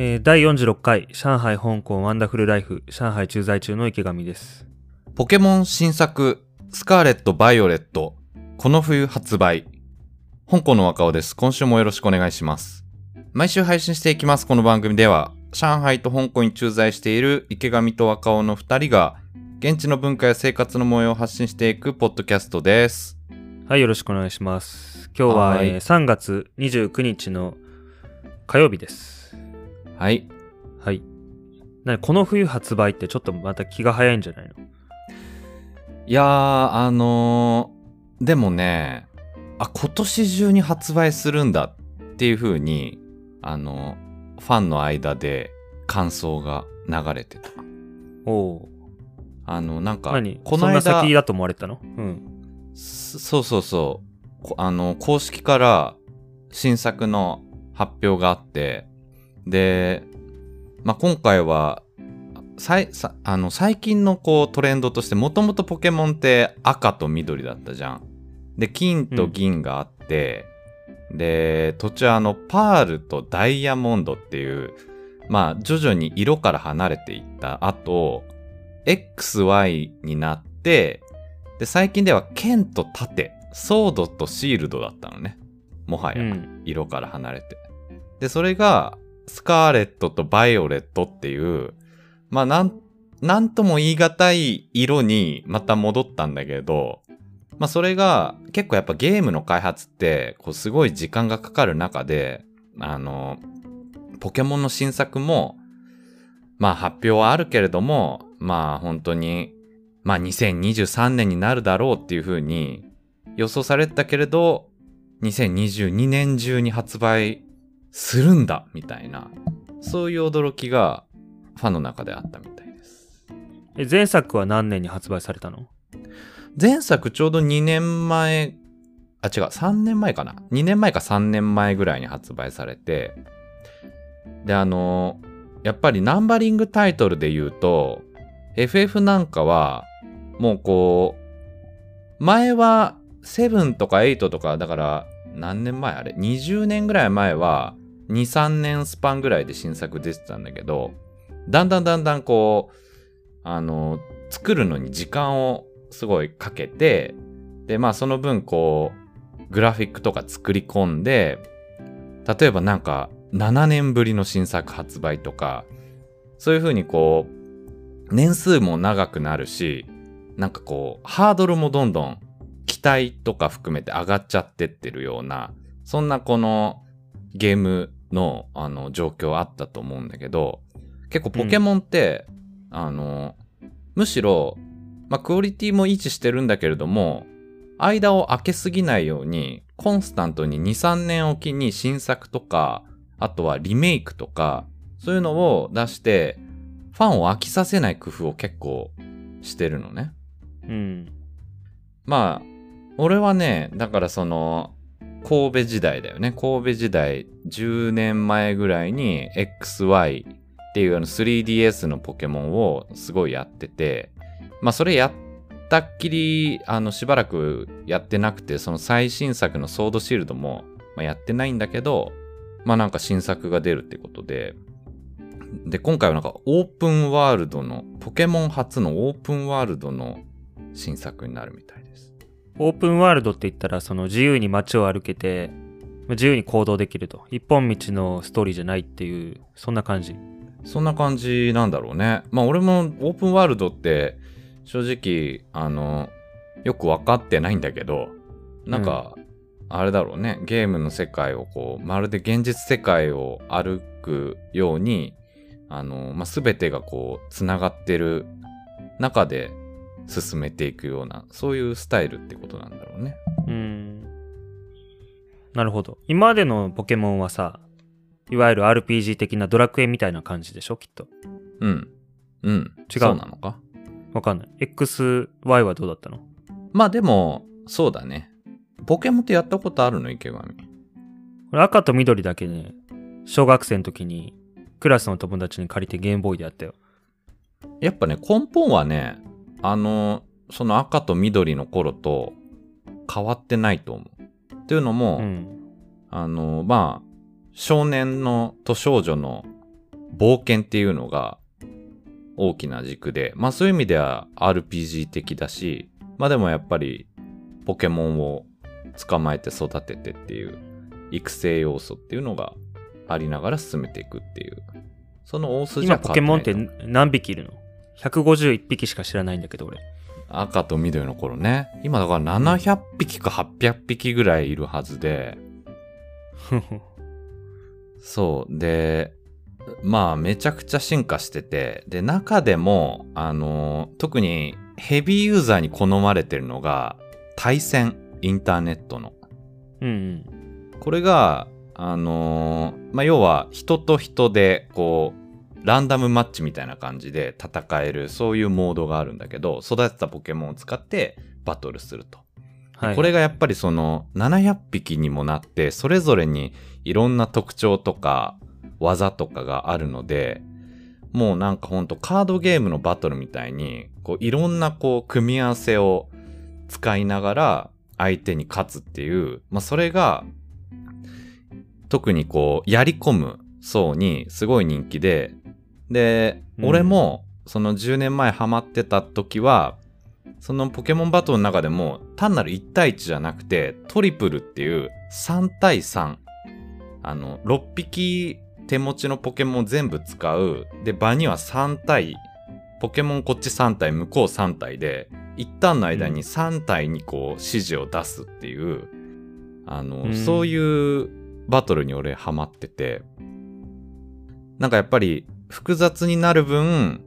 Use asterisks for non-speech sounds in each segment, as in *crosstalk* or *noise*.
えー第46回上海香港ワンダフルライフ上海駐在中の池上です。ポケモン新作、スカーレット・バイオレット、この冬発売。香港の若尾です。今週もよろしくお願いします。毎週配信していきます。この番組では、上海と香港に駐在している池上と若尾の2人が、現地の文化や生活の模様を発信していくポッドキャストです。はい、よろしくお願いします。今日は、はいえー3月29日の火曜日です。はい。はい。なにこの冬発売ってちょっとまた気が早いんじゃないの？いやー、あのーでもね、あ、今年中に発売するんだっていう風に、あのファンの間で感想が流れてた。おおあの、なんー。か、何？このそんな先間、だと思われたの？うん。そそうそうそう、こあの、公式から新作の発表があって、で、まあ、今回は、さいさあの最近のこうトレンドとしてもともとポケモンって赤と緑だったじゃん。で金と銀があって、で途中あのパールとダイヤモンドっていうまあ徐々に色から離れていった後 XY になってで最近では剣と盾ソードとシールドだったのねもはや。うん。色から離れて。で、それが、スカーレットとバイオレットっていう、まあ、なん、なんとも言い難い色にまた戻ったんだけど、まあ、それが結構やっぱゲームの開発って、こうすごい時間がかかる中で、あの、ポケモンの新作も、まあ発表はあるけれども、まあ本当に、まあ2023年になるだろうっていう風に予想されてたけれど、2022年中に発売するんだみたいな、そういう驚きがファンの中であったみたいです。え前作は何年に発売されたの？前作ちょうど2年前、あ、違う、3年前かな。2年前か3年前ぐらいに発売されて、で、あの、やっぱりナンバリングタイトルで言うと、FF なんかは、もうこう、前は7とか8とか、だから何年前あれ ?20 年ぐらい前は、2、3年スパンぐらいで新作出てたんだけど、だんだんだんだんこう、あの、作るのに時間をすごいかけて、で、まあその分こう、グラフィックとか作り込んで、例えばなんか7年ぶりの新作発売とか、そういう風にこう、年数も長くなるし、なんかこう、ハードルもどんどん期待とか含めて上がっちゃってってるような、そんなこのゲームのあの状況あったと思うんだけど、結構ポケモンって、あの、むしろ、まあ、クオリティも維持してるんだけれども、間を空けすぎないように、コンスタントに2、3年おきに新作とか、あとはリメイクとか、そういうのを出して、ファンを飽きさせない工夫を結構してるのね。うん。まあ、俺はね、だからその、神戸時代だよね。神戸時代、10年前ぐらいに XY っていうあの 3DS のポケモンをすごいやってて、まあそれやったっきり、あのしばらくやってなくて、その最新作のソードシールドも、やってないんだけど、まあなんか新作が出るってことで、で、今回はなんかオープンワールドの、ポケモン初のオープンワールドの新作になるみたい。オープンワールドって言ったら、その自由に街を歩けて、自由に行動できると。一本道のストーリーじゃないっていう、そんな感じ。そんな感じなんだろうね。まあ俺もオープンワールドって正直あのよく分かってないんだけどなんか、あれだろうねゲームの世界をこうまるで現実世界を歩くようにあの、まあ、全てがこうつながってる中で進めていくようなそういうスタイルってことなんだろうね。うん。なるほど。今までのポケモンはさ、いわゆる RPG 的なドラクエみたいな感じでしょ？きっと。うん。うん。違う？そうなのか？わかんない。XY はどうだったの？まあでもそうだね。ポケモンってやったことあるの？池上。俺赤と緑だけね、小学生の時にクラスの友達に借りてゲームボーイでやったよ。やっぱね、根本はね、あの、その赤と緑の頃と変わってないと思う。っていうのも、うん。あの、まあ、少年のと少女の冒険っていうのが大きな軸で、まあそういう意味では RPG 的だし、まあでもやっぱりポケモンを捕まえて育ててっていう育成要素っていうのがありながら進めていくっていう。その大筋は今ポケモンって何匹いるの？?151 匹しか知らないんだけど俺。赤と緑の頃ね。今だから700匹か800匹ぐらいいるはずで、*laughs* そう。で、まあめちゃくちゃ進化してて、で、中でも、あの、特にヘビーユーザーに好まれてるのが、対戦、インターネットの。うんうん。これが、あのまあ要は人と人で、こう、ランダムマッチみたいな感じで戦える、そういうモードがあるんだけど、育てたポケモンを使ってバトルすると。はい。これがやっぱりその700匹にもなってそれぞれにいろんな特徴とか技とかがあるのでもうなんかほんとカードゲームのバトルみたいにこういろんなこう組み合わせを使いながら相手に勝つっていう、まあ、それが特にこうやり込む層にすごい人気でで、うん。俺もその10年前ハマってた時はそのポケモンバトルの中でも単なる1対1じゃなくてトリプルっていう3対3あの6匹手持ちのポケモンを全部使うで場には3体ポケモンこっち3体向こう3体で一旦の間に3体にこう指示を出すっていう、あの、うん。そういうバトルに俺ハマっててなんかやっぱり複雑になる分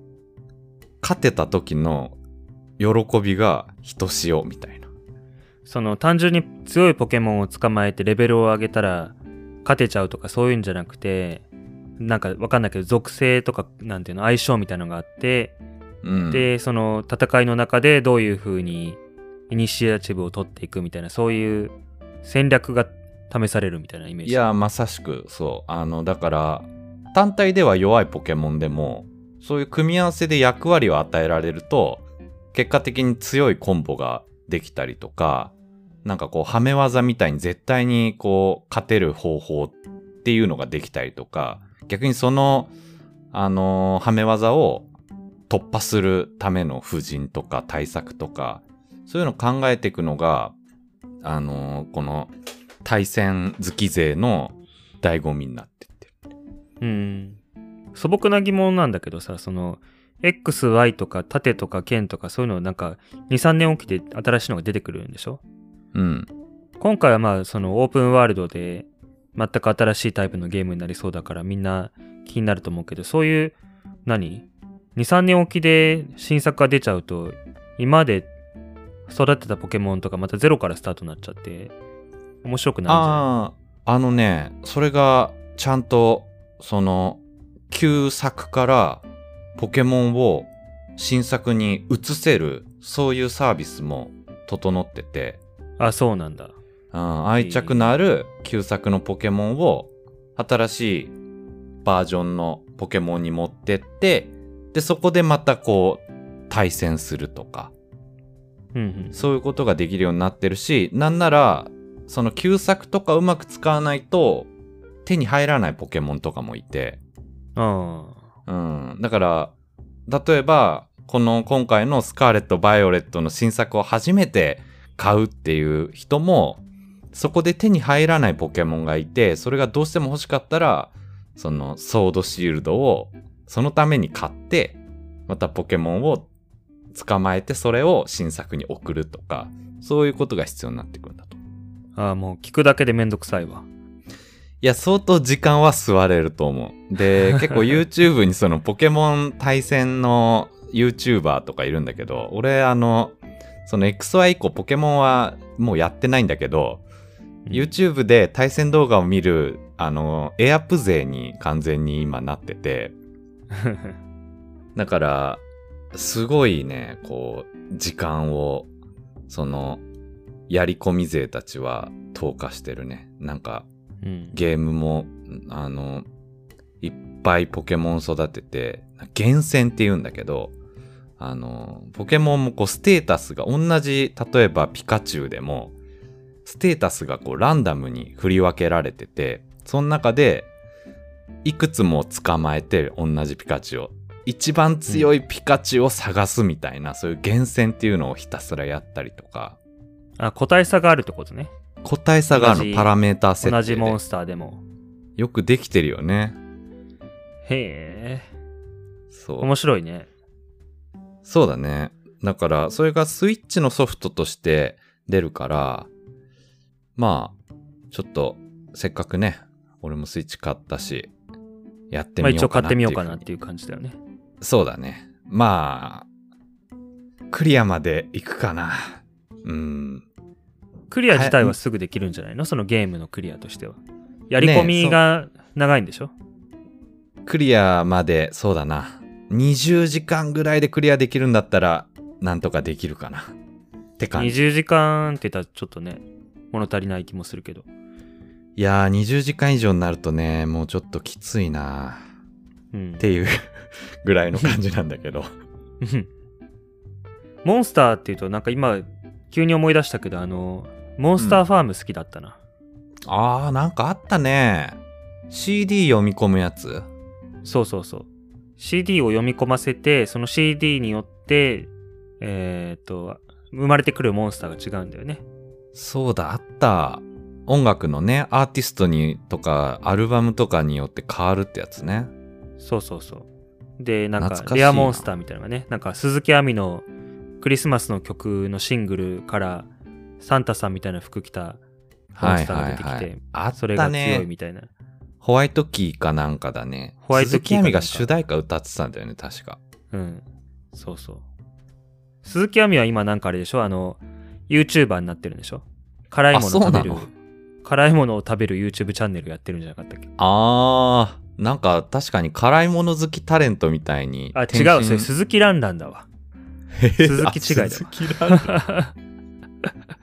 勝てた時の喜びがひとしおみたいな。その単純に強いポケモンを捕まえてレベルを上げたら勝てちゃうとかそういうんじゃなくて、なんかわかんないけど属性とかなんていうの相性みたいなのがあって、うん、で、その戦いの中でどういう風にイニシアチブを取っていくみたいなそういう戦略が試されるみたいなイメージ。いや、まさしくそう。あの、だから、単体では弱いポケモンでも、そういう組み合わせで役割を与えられると、結果的に強いコンボができたりとか、なんかこう、はめ技みたいに絶対にこう、勝てる方法っていうのができたりとか、逆にその、あのーはめ技を突破するための布陣とか対策とか、そういうのを考えていくのが、あのーこの対戦好き勢の醍醐味になって。うん。素朴な疑問なんだけどさ、その、X、Y とか縦とか剣とかそういうのなんか2、3年起きて新しいのが出てくるんでしょ？うん。今回はまあそのオープンワールドで全く新しいタイプのゲームになりそうだからみんな気になると思うけど、そういう、何 ?2、3年起きで新作が出ちゃうと、今まで育てたポケモンとかまたゼロからスタートになっちゃって、面白くないんじゃない？ああ、あのね、それがちゃんと、その、旧作からポケモンを新作に移せる、そういうサービスも整ってて、あ、そうなんだ。うん、愛着のある旧作のポケモンを新しいバージョンのポケモンに持ってって、で、そこでまたこう、対戦するとか、うんそういうことができるようになってるし、なんなら、その旧作とかうまく使わないと手に入らないポケモンとかもいて、うん。だから、例えば、この今回のスカーレット・バイオレットの新作を初めて買うっていう人も、そこで手に入らないポケモンがいて、それがどうしても欲しかったら、そのソードシールドをそのために買って、またポケモンを捕まえてそれを新作に送るとか、そういうことが必要になってくるんだと。あ、もう聞くだけでめんどくさいわ。いや、相当時間は吸われると思う。で、*laughs* 結構 YouTube にそのポケモン対戦の YouTuber とかいるんだけど、俺あの、その XY 以降ポケモンはもうやってないんだけど、うん YouTube で対戦動画を見る、あの、エアプ勢に完全に今なってて、*laughs* だから、すごいね、こう、時間を、その、やり込み勢たちは投下してるね。なんか、うん。ゲームも、あの、いっぱいポケモン育てて、厳選って言うんだけど、あの、ポケモンもこうステータスが同じ、例えばピカチュウでも、ステータスがこうランダムに振り分けられてて、その中で、いくつも捕まえて同じピカチュウを一番強いピカチュウを探すみたいな、そういう厳選っていうのをひたすらやったりとかあ、個体差があるってことね。個体差があるのパラメーター設定で同じモンスターでも。よくできてるよねへえ。そう面白いね。そうだねだからそれがスイッチのソフトとして出るからまあちょっとせっかくね俺もスイッチ買ったしやってまあみようかな一応買ってみようかなっていう感じだよね。そうだね。まあ、クリアまで行くかな。うん。クリア自体はすぐできるんじゃないの？そのゲームのクリアとしては。やり込みが長いんでしょ、クリアまで、そうだな。20時間ぐらいでクリアできるんだったら、なんとかできるかな。って感じ。?20 時間って言ったらちょっとね、物足りない気もするけど。いやー、20時間以上になるとね、もうちょっときついなうんっ。ていう *laughs* ぐらいの感じなんだけど。うんモンスターっていうと、なんか今、急に思い出したけど、あの、モンスターファーム好きだったな。あー、なんかあったね。CD 読み込むやつ？そうそうそう。CD を読み込ませて、その CD によって、えっ、と、生まれてくるモンスターが違うんだよね。そうだ、あった。音楽のね、アーティストにとか、アルバムとかによって変わるってやつね。そうそうそう。で、なんか、レアモンスターみたいなのがね、なんか、鈴木亜美のクリスマスの曲のシングルから、サンタさんみたいな服着たモンスターが出てきて、はいはいはいあねそれが強いみたいな。ホワイトキーかなんかだね。ホワイトキー鈴木亜美が主題歌歌ってたんだよね、確か。うん。そうそう。鈴木亜美は今なんかあれでしょ？あの、YouTuber になってるんでしょ？辛いもの食べる。辛いものを食べる YouTube チャンネルやってるんじゃなかったっけ？あー、なんか確かに辛いもの好きタレントみたいに。あ、違う、それ鈴木ランランだわ。鈴木違いだわあ鈴木。*laughs*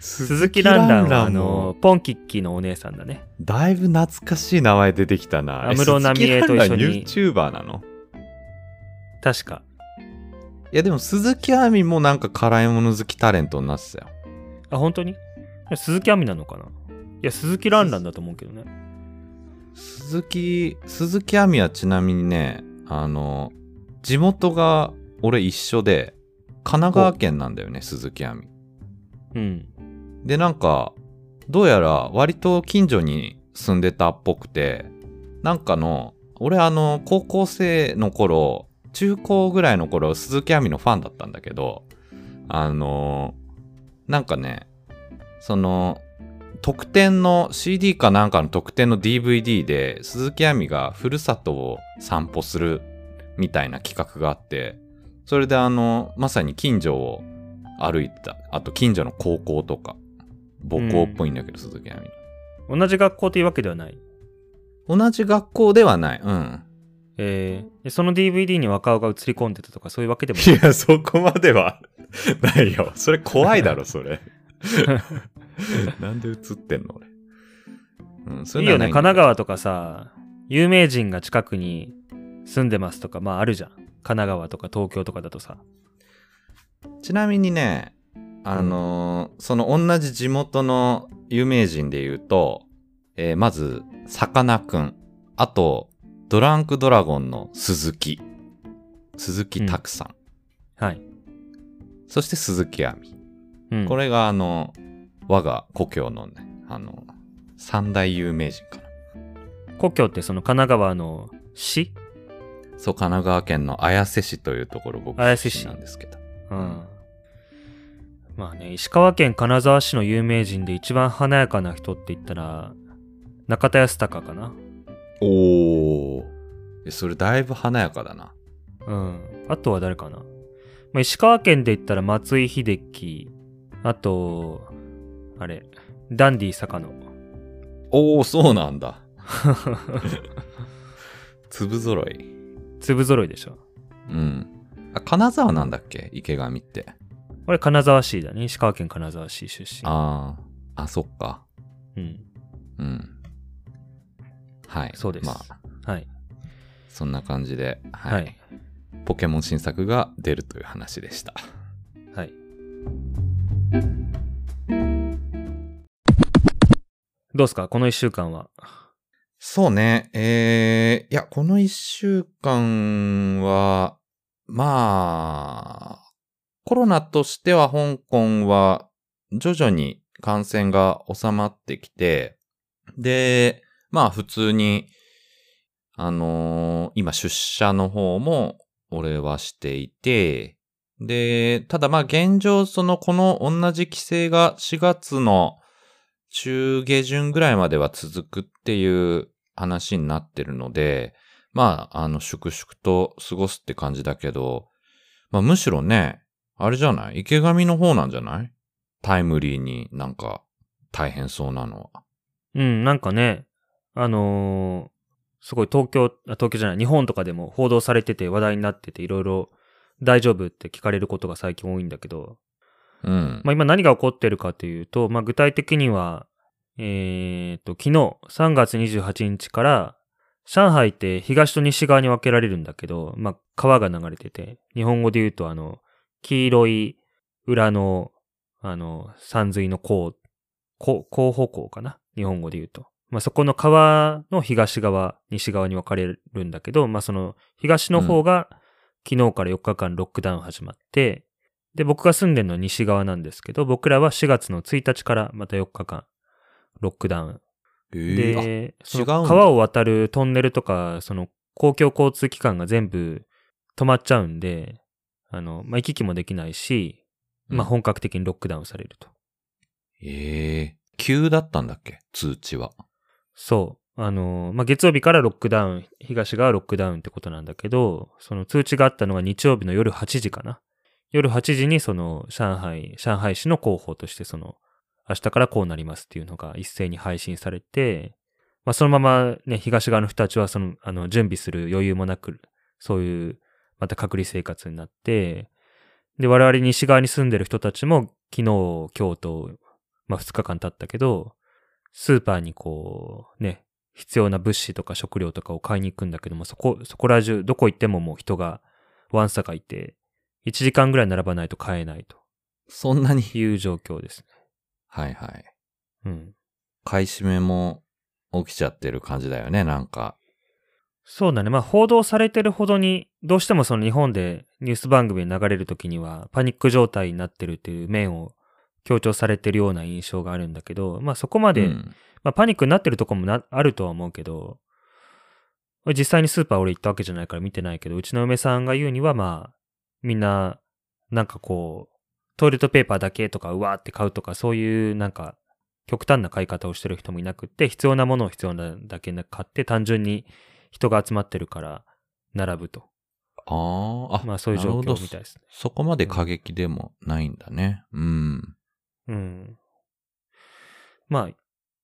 鈴木ランランはあもの、ポンキッキーのお姉さんだね。だいぶ懐かしい名前出てきたな。安室奈美恵と一緒に YouTuber なの？確か。いやでも鈴木亜美もなんか辛いもの好きタレントになってたよ。あ、本当に？鈴木亜美なのかな？いや、鈴木ランランだと思うけどね。鈴木、鈴木亜美はちなみにね、あの、地元が俺一緒で、神奈川県なんだよね、鈴木亜美。うん。で、なんか、どうやら割と近所に住んでたっぽくて、なんかの、俺あの、高校生の頃、中高ぐらいの頃、鈴木亜美のファンだったんだけど、あの、なんかね、その、特典の CD かなんかの特典の DVD で鈴木亜美がふるさとを散歩するみたいな企画があってそれであのまさに近所を歩いてた。あと近所の高校とか。母校っぽいんだけど、鈴木亜美同じ学校というわけではない？同じ学校ではない。うん。えー。でその DVD に若尾が映り込んでたとかそういうわけでもない？いやそこまでは *laughs* ないよ。それ怖いだろそれ。*laughs* なんで映ってんの俺、うん、そいいよね。神奈川とかさ、有名人が近くに住んでますとか、まああるじゃん。神奈川とか東京とかだとさ。ちなみにね、あのーその同じ地元の有名人で言うと、えーまず、さかなクン。あと、ドランクドラゴンの鈴木。鈴木拓さん。はい。そして鈴木亜美。うん、これがあの、我が故郷のね、あの、三大有名人かな。故郷ってその神奈川の市？そう、神奈川県の綾瀬市というところ僕綾瀬市出身なんですけど。うん。まあね、石川県金沢市の有名人で一番華やかな人って言ったら、中田康隆かな。おー。えそれだいぶ華やかだな。うん。あとは誰かな。まあ、石川県で言ったら松井秀喜、あと、あれ、ダンディ坂野。おー、そうなんだ。*laughs* 粒揃い。粒揃いでしょ。うん。あ、金沢なんだっけ？池上って。これ金沢市だね。石川県金沢市出身。ああ。あ、そっか。うん。うん。はい。そうですまあ、はい。そんな感じで、はい。はい。ポケモン新作が出るという話でした。はい。どうすか？この一週間は。そうね。えー、いや、この一週間は、まあ、コロナとしては香港は徐々に感染が収まってきて、で、まあ普通に、あのー今出社の方も俺はしていて、で、ただまあ現状そのこの同じ規制が4月の中下旬ぐらいまでは続くっていう話になってるので、まああの粛々と過ごすって感じだけど、まあむしろね、あれじゃない？池上の方なんじゃない？タイムリーになんか大変そうなのは。うん、なんかね、あのーすごい東京、あ東京じゃない、日本とかでも報道されてて話題になってて、いろいろ大丈夫って聞かれることが最近多いんだけど、うん。まあ今何が起こってるかというと、まあ具体的には、えーと、昨日3月28日から、上海って東と西側に分けられるんだけど、まあ川が流れてて、日本語で言うとあの、黄色い裏の、あの、山水のこう、こう、広報港かな？日本語で言うと。まあそこの川の東側、西側に分かれるんだけど、まあその東の方が昨日から4日間ロックダウン始まって、で、僕が住んでるのは西側なんですけど、僕らは4月の1日からまた4日間ロックダウン。で、川を渡るトンネルとか、その公共交通機関が全部止まっちゃうんで、あの、まあ、行き来もできないし、まあ、うん本格的にロックダウンされると。ええ急だったんだっけ？通知は。そう。あの、まあ、月曜日からロックダウン、東側はロックダウンってことなんだけど、その通知があったのが日曜日の夜8時かな。夜8時にその上海、上海市の広報としてその、明日からこうなりますっていうのが一斉に配信されて、まあ、そのままね、東側の人たちはその、あの、準備する余裕もなく、そういう、また隔離生活になって、で、我々西側に住んでる人たちも昨日、今日と、まあ、2日間経ったけど、スーパーにこう、ね、必要な物資とか食料とかを買いに行くんだけども、そこ、そこら中、どこ行ってももう人が、ワンサがいて、1時間ぐらい並ばないと買えないとそんなに？いう状況ですね。はいはい。うん。買い占めも起きちゃってる感じだよね、なんか。そうだね。まあ、報道されてるほどに、どうしてもその日本でニュース番組に流れるときには、パニック状態になってるっていう面を強調されてるような印象があるんだけど、まあそこまで、うんまあパニックになってるとこもなあるとは思うけど、俺実際にスーパー俺行ったわけじゃないから見てないけど、うちの嫁さんが言うにはまあ、みんな、なんかこう、トイレットペーパーだけとかうわーって買うとか、そういうなんか、極端な買い方をしてる人もいなくって、必要なものを必要なだけ買って、単純に人が集まってるから、並ぶと。あーあ、まあそういう状況みたいですね。そこまで過激でもないんだね。うん。うん。まあ、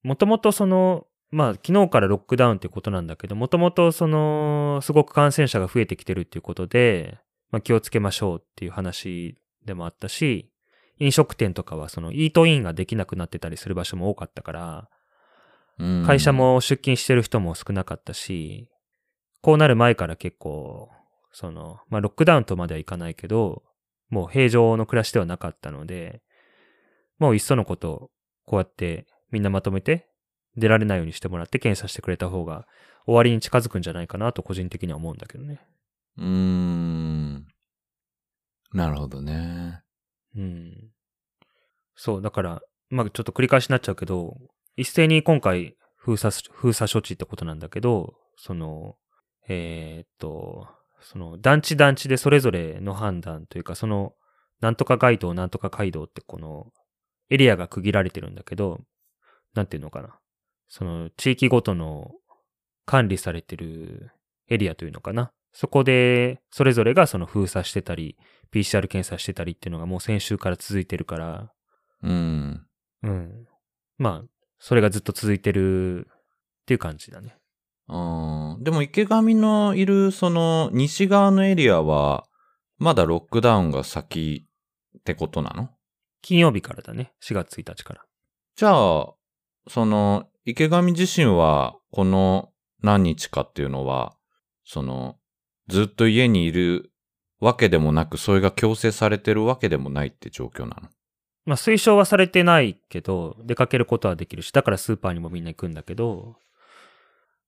もともとその、まあ昨日からロックダウンってことなんだけど、もともとその、すごく感染者が増えてきてるっていうことで、まあ気をつけましょうっていう話でもあったし、飲食店とかはそのイートインができなくなってたりする場所も多かったから、うん会社、も出勤してる人も少なかったし、こうなる前から結構、その、まあロックダウンとまではいかないけど、もう平常の暮らしではなかったので、もういっそのこと、こうやってみんなまとめて出られないようにしてもらって検査してくれた方が終わりに近づくんじゃないかなと個人的には思うんだけどね。うーん。なるほどね。うん。そう、だから、まあちょっと繰り返しになっちゃうけど、一斉に今回封鎖、封鎖処置ってことなんだけど、その、えーっと、その団地団地でそれぞれの判断というか、その、なんとか街道、なんとか街道ってこの、エリアが区切られてるんだけど、なんていうのかな。その、地域ごとの管理されてるエリアというのかな。そこで、それぞれがその封鎖してたり、PCR 検査してたりっていうのがもう先週から続いてるから、うん。うん。まあ、それがずっと続いてるっていう感じだね。あーでも池上のいるその西側のエリアは、まだロックダウンが先ってことなの？金曜日からだね。4月1日から。じゃあ、その、池上自身は、この何日かっていうのは、その、ずっと家にいるわけでもなく、それが強制されてるわけでもないって状況なの？まあ、推奨はされてないけど、出かけることはできるし、だからスーパーにもみんな行くんだけど、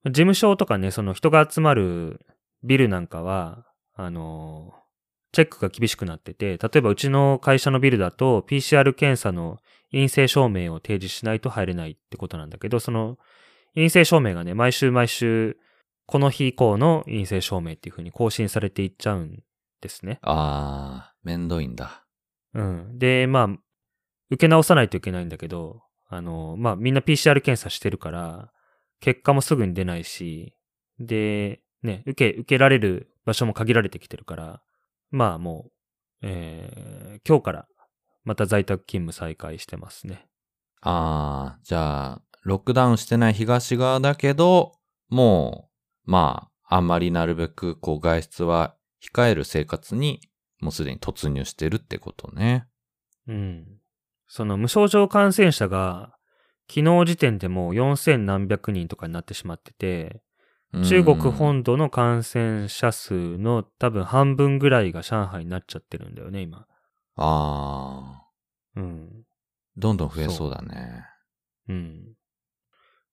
事務所とかね、その人が集まるビルなんかは、あの、チェックが厳しくなってて、例えばうちの会社のビルだと PCR 検査の陰性証明を提示しないと入れないってことなんだけど、その陰性証明がね、毎週毎週、この日以降の陰性証明っていう風に更新されていっちゃうんですね。あー、めんどいんだ。うん。で、まあ、受け直さないといけないんだけど、あの、まあみんな PCR 検査してるから、結果もすぐに出ないし、で、ね、受け、受けられる場所も限られてきてるから、まあもう、えー、今日からまた在宅勤務再開してますね。あー、じゃあ、ロックダウンしてない東側だけど、もう、まあ、あんまりなるべく、こう、外出は控える生活に、もうすでに突入してるってことね。うん。その無症状感染者が、昨日時点でもう4000何百人とかになってしまってて、中国うん本土の感染者数の多分半分ぐらいが上海になっちゃってるんだよね、今。あうん。ー、どんどん増えそうだね。うん。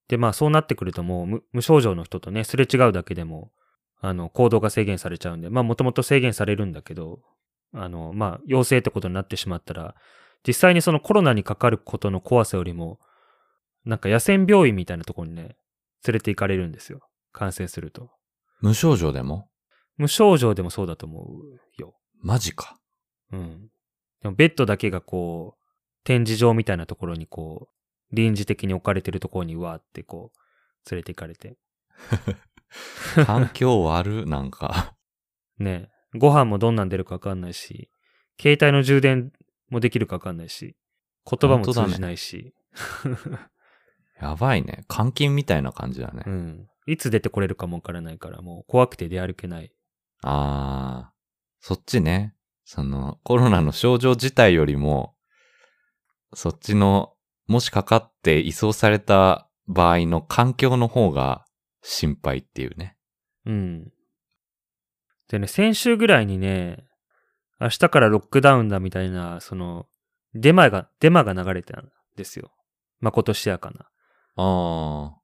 で、まあそうなってくるともう無無症状の人とね、すれ違うだけでも、あの、行動が制限されちゃうんで、まあもともと制限されるんだけど、あの、まあ陽性ってことになってしまったら、実際にそのコロナにかかることの怖さよりも、なんか野戦病院みたいなところにね、連れて行かれるんですよ。感染すると。無症状でも？無症状でもそうだと思うよ。マジか。うん。でもベッドだけがこう、展示場みたいなところにこう、臨時的に置かれてるところにわーってこう、連れて行かれて。*laughs* *laughs* 環境悪、なんか。ねご飯もどんなん出るかわかんないし、携帯の充電もできるかわかんないし、言葉も通じないし、やばいね。監禁みたいな感じだね。うん。いつ出てこれるかもわからないから、もう怖くて出歩けない。あー、そっちね。その、コロナの症状自体よりも、そっちの、もしかかって移送された場合の環境の方が心配っていうね。うん。でね、先週ぐらいにね、明日からロックダウンだみたいな、その、デマが、デマが流れてたんですよ。まことしやかな。あ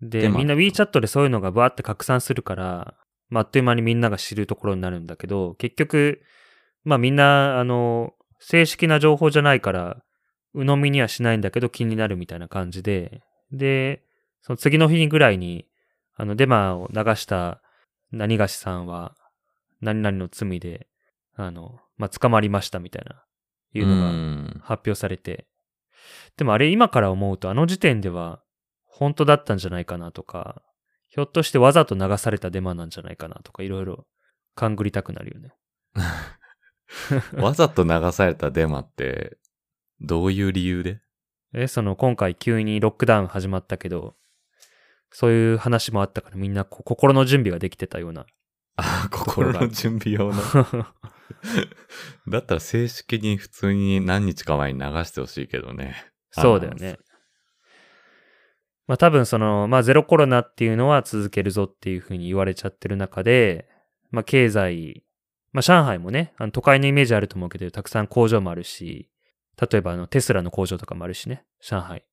で、デマみんな WeChat でそういうのがバーって拡散するから、まあ、あっという間にみんなが知るところになるんだけど、結局、まあみんな、あの、正式な情報じゃないから、鵜呑みにはしないんだけど気になるみたいな感じで、で、その次の日ぐらいに、あの、デマを流した何がしさんは、何々の罪で、あの、まあ、捕まりましたみたいな、ー。いうのがん発表されて、でもあれ今から思うとあの時点では本当だったんじゃないかなとか、ひょっとしてわざと流されたデマなんじゃないかなとかいろいろ勘ぐりたくなるよね。わざと流されたデマって、どういう理由で？*laughs* え、その今回急にロックダウン始まったけど、そういう話もあったからみんな心の準備ができてたような。あ、ころが心の準備用の。*laughs* だったら正式に普通に何日か前に流してほしいけどね。そうだよね。まあ多分その、まあゼロコロナっていうのは続けるぞっていうふうに言われちゃってる中で、まあ経済、まあ上海もね、あの都会のイメージあると思うけど、たくさん工場もあるし、例えばあのテスラの工場とかもあるしね、上海。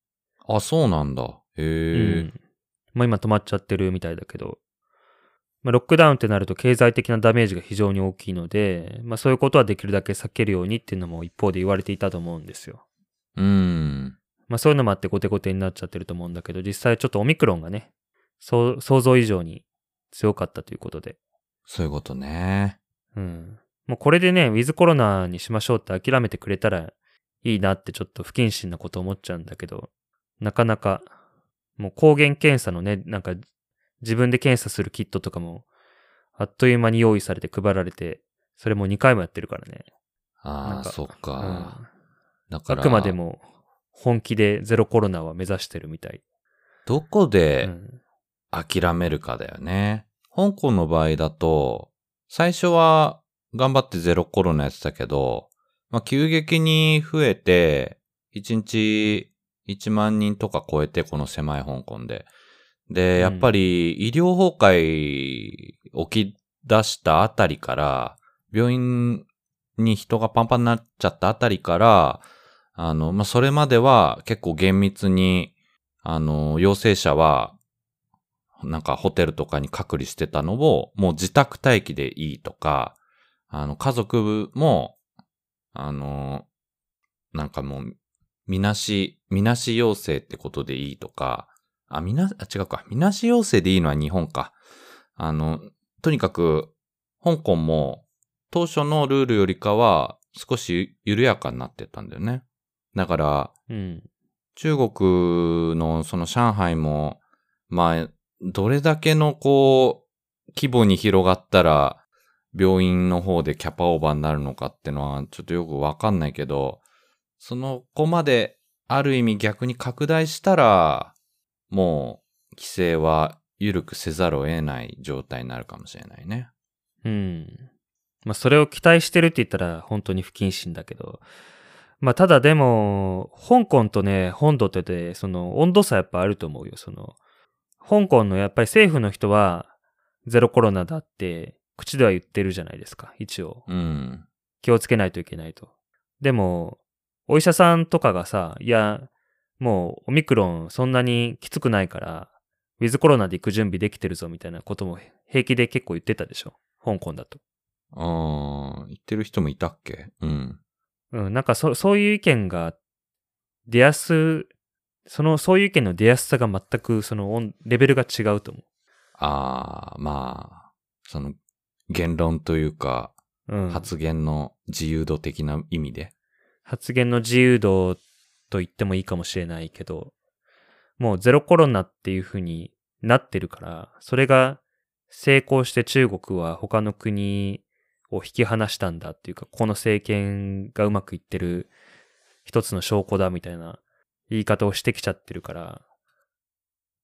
あ、そうなんだ。へえ。うん。まあ今止まっちゃってるみたいだけど、まあロックダウンってなると経済的なダメージが非常に大きいので、まあそういうことはできるだけ避けるようにっていうのも一方で言われていたと思うんですよ。うん。まあそういうのもあってゴテゴテになっちゃってると思うんだけど、実際ちょっとオミクロンがね、そう想像以上に強かったということで。そういうことね。うん。もうこれでね、ウィズコロナにしましょうって諦めてくれたらいいなってちょっと不謹慎なこと思っちゃうんだけど、なかなか、もう抗原検査のね、なんか自分で検査するキットとかも、あっという間に用意されて配られて、それも2回もやってるからね。ああ、そっか。だうん。から、あくまでも本気でゼロコロナは目指してるみたい。どこうでん。諦めるかだよね。香港の場合だと、最初は頑張ってゼロコロナやってたけど、まあ、急激に増えて、1日1万人とか超えて、この狭い香港で。で、やっぱり医療崩壊起き出したあたりから、病院に人がパンパンになっちゃったあたりから、あの、まあ、それまでは結構厳密に、あの、陽性者はなんかホテルとかに隔離してたのを、もう自宅待機でいいとか、あの、家族も、あの、なんかもう、みなし、みなし陽性ってことでいいとか、あ、みな、あ、違うか。みなし陽性でいいのは日本か。あの、とにかく、香港も、当初のルールよりかは、少し緩やかになってたんだよね。だから、うん。中国のその上海も、まあ、どれだけのこう、規模に広がったら、病院の方でキャパオーバーになるのかってのはちょっとよくわかんないけど、その子まである意味逆に拡大したら、もう規制は緩くせざるを得ない状態になるかもしれないね。うん。まあ、それを期待してるって言ったら本当に不謹慎だけど、まあ、ただでも、香港とね、本土ってで、その温度差やっぱあると思うよ。その、香港のやっぱり政府の人は、ゼロコロナだって、口では言ってるじゃないですか、一応。うん。気をつけないといけないと。でも、お医者さんとかがさ、いや、もうオミクロンそんなにきつくないから、ウィズコロナで行く準備できてるぞみたいなことも平気で結構言ってたでしょ？香港だと。ああ、言ってる人もいたっけ？うん。うん、なんかそそういう意見が出やす、その、そういう意見の出やすさが全くその音レベルが違うと思ああ、まあ、その、言論というか、う。うん。発言の自由度的な意味で。発言の自由度と言ってもいいかもしれないけど、もうゼロコロナっていう風になってるから、それが成功して中国は他の国を引き離したんだっていうか、この政権がうまくいってる一つの証拠だみたいな言い方をしてきちゃってるから、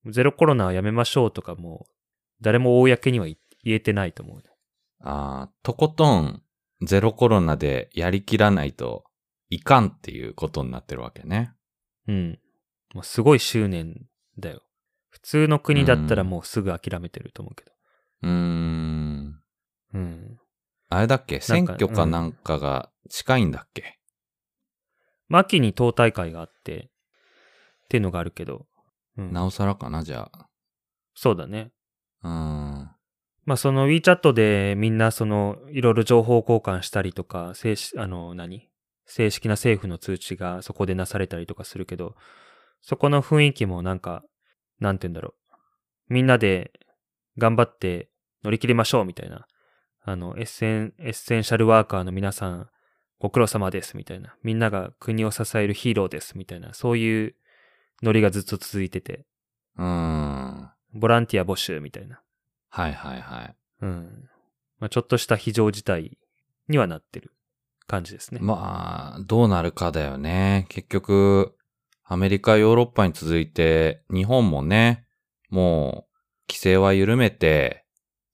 ゼロコロナはやめましょうとかも、誰も公には言えてないと思う。ああ、とことんゼロコロナでやりきらないといかんっていうことになってるわけね。うん。もうすごい執念だよ。普通の国だったらもうすぐ諦めてると思うけど。うーん。うん。あれだっけ？選挙かなんかが近いんだっけ、まあ秋に党大会があって、っていうのがあるけど。うん。なおさらかなじゃそうだね。あ。うーん。まあその WeChat でみんなそのいろいろ情報交換したりとか、あの何？正式な政府の通知がそこでなされたりとかするけど、そこの雰囲気もなんか、なんて言うんだろう。みんなで頑張って乗り切りましょうみたいな。あの、エッセン、エッセンシャルワーカーの皆さん、ご苦労様ですみたいな。みんなが国を支えるヒーローですみたいな。そういうノリがずっと続いてて、うーん。ボランティア募集みたいな。はいはいはい。うん。まあ、ちょっとした非常事態にはなってる感じですね。まあ、どうなるかだよね。結局、アメリカ、ヨーロッパに続いて、日本もね、もう、規制は緩めて、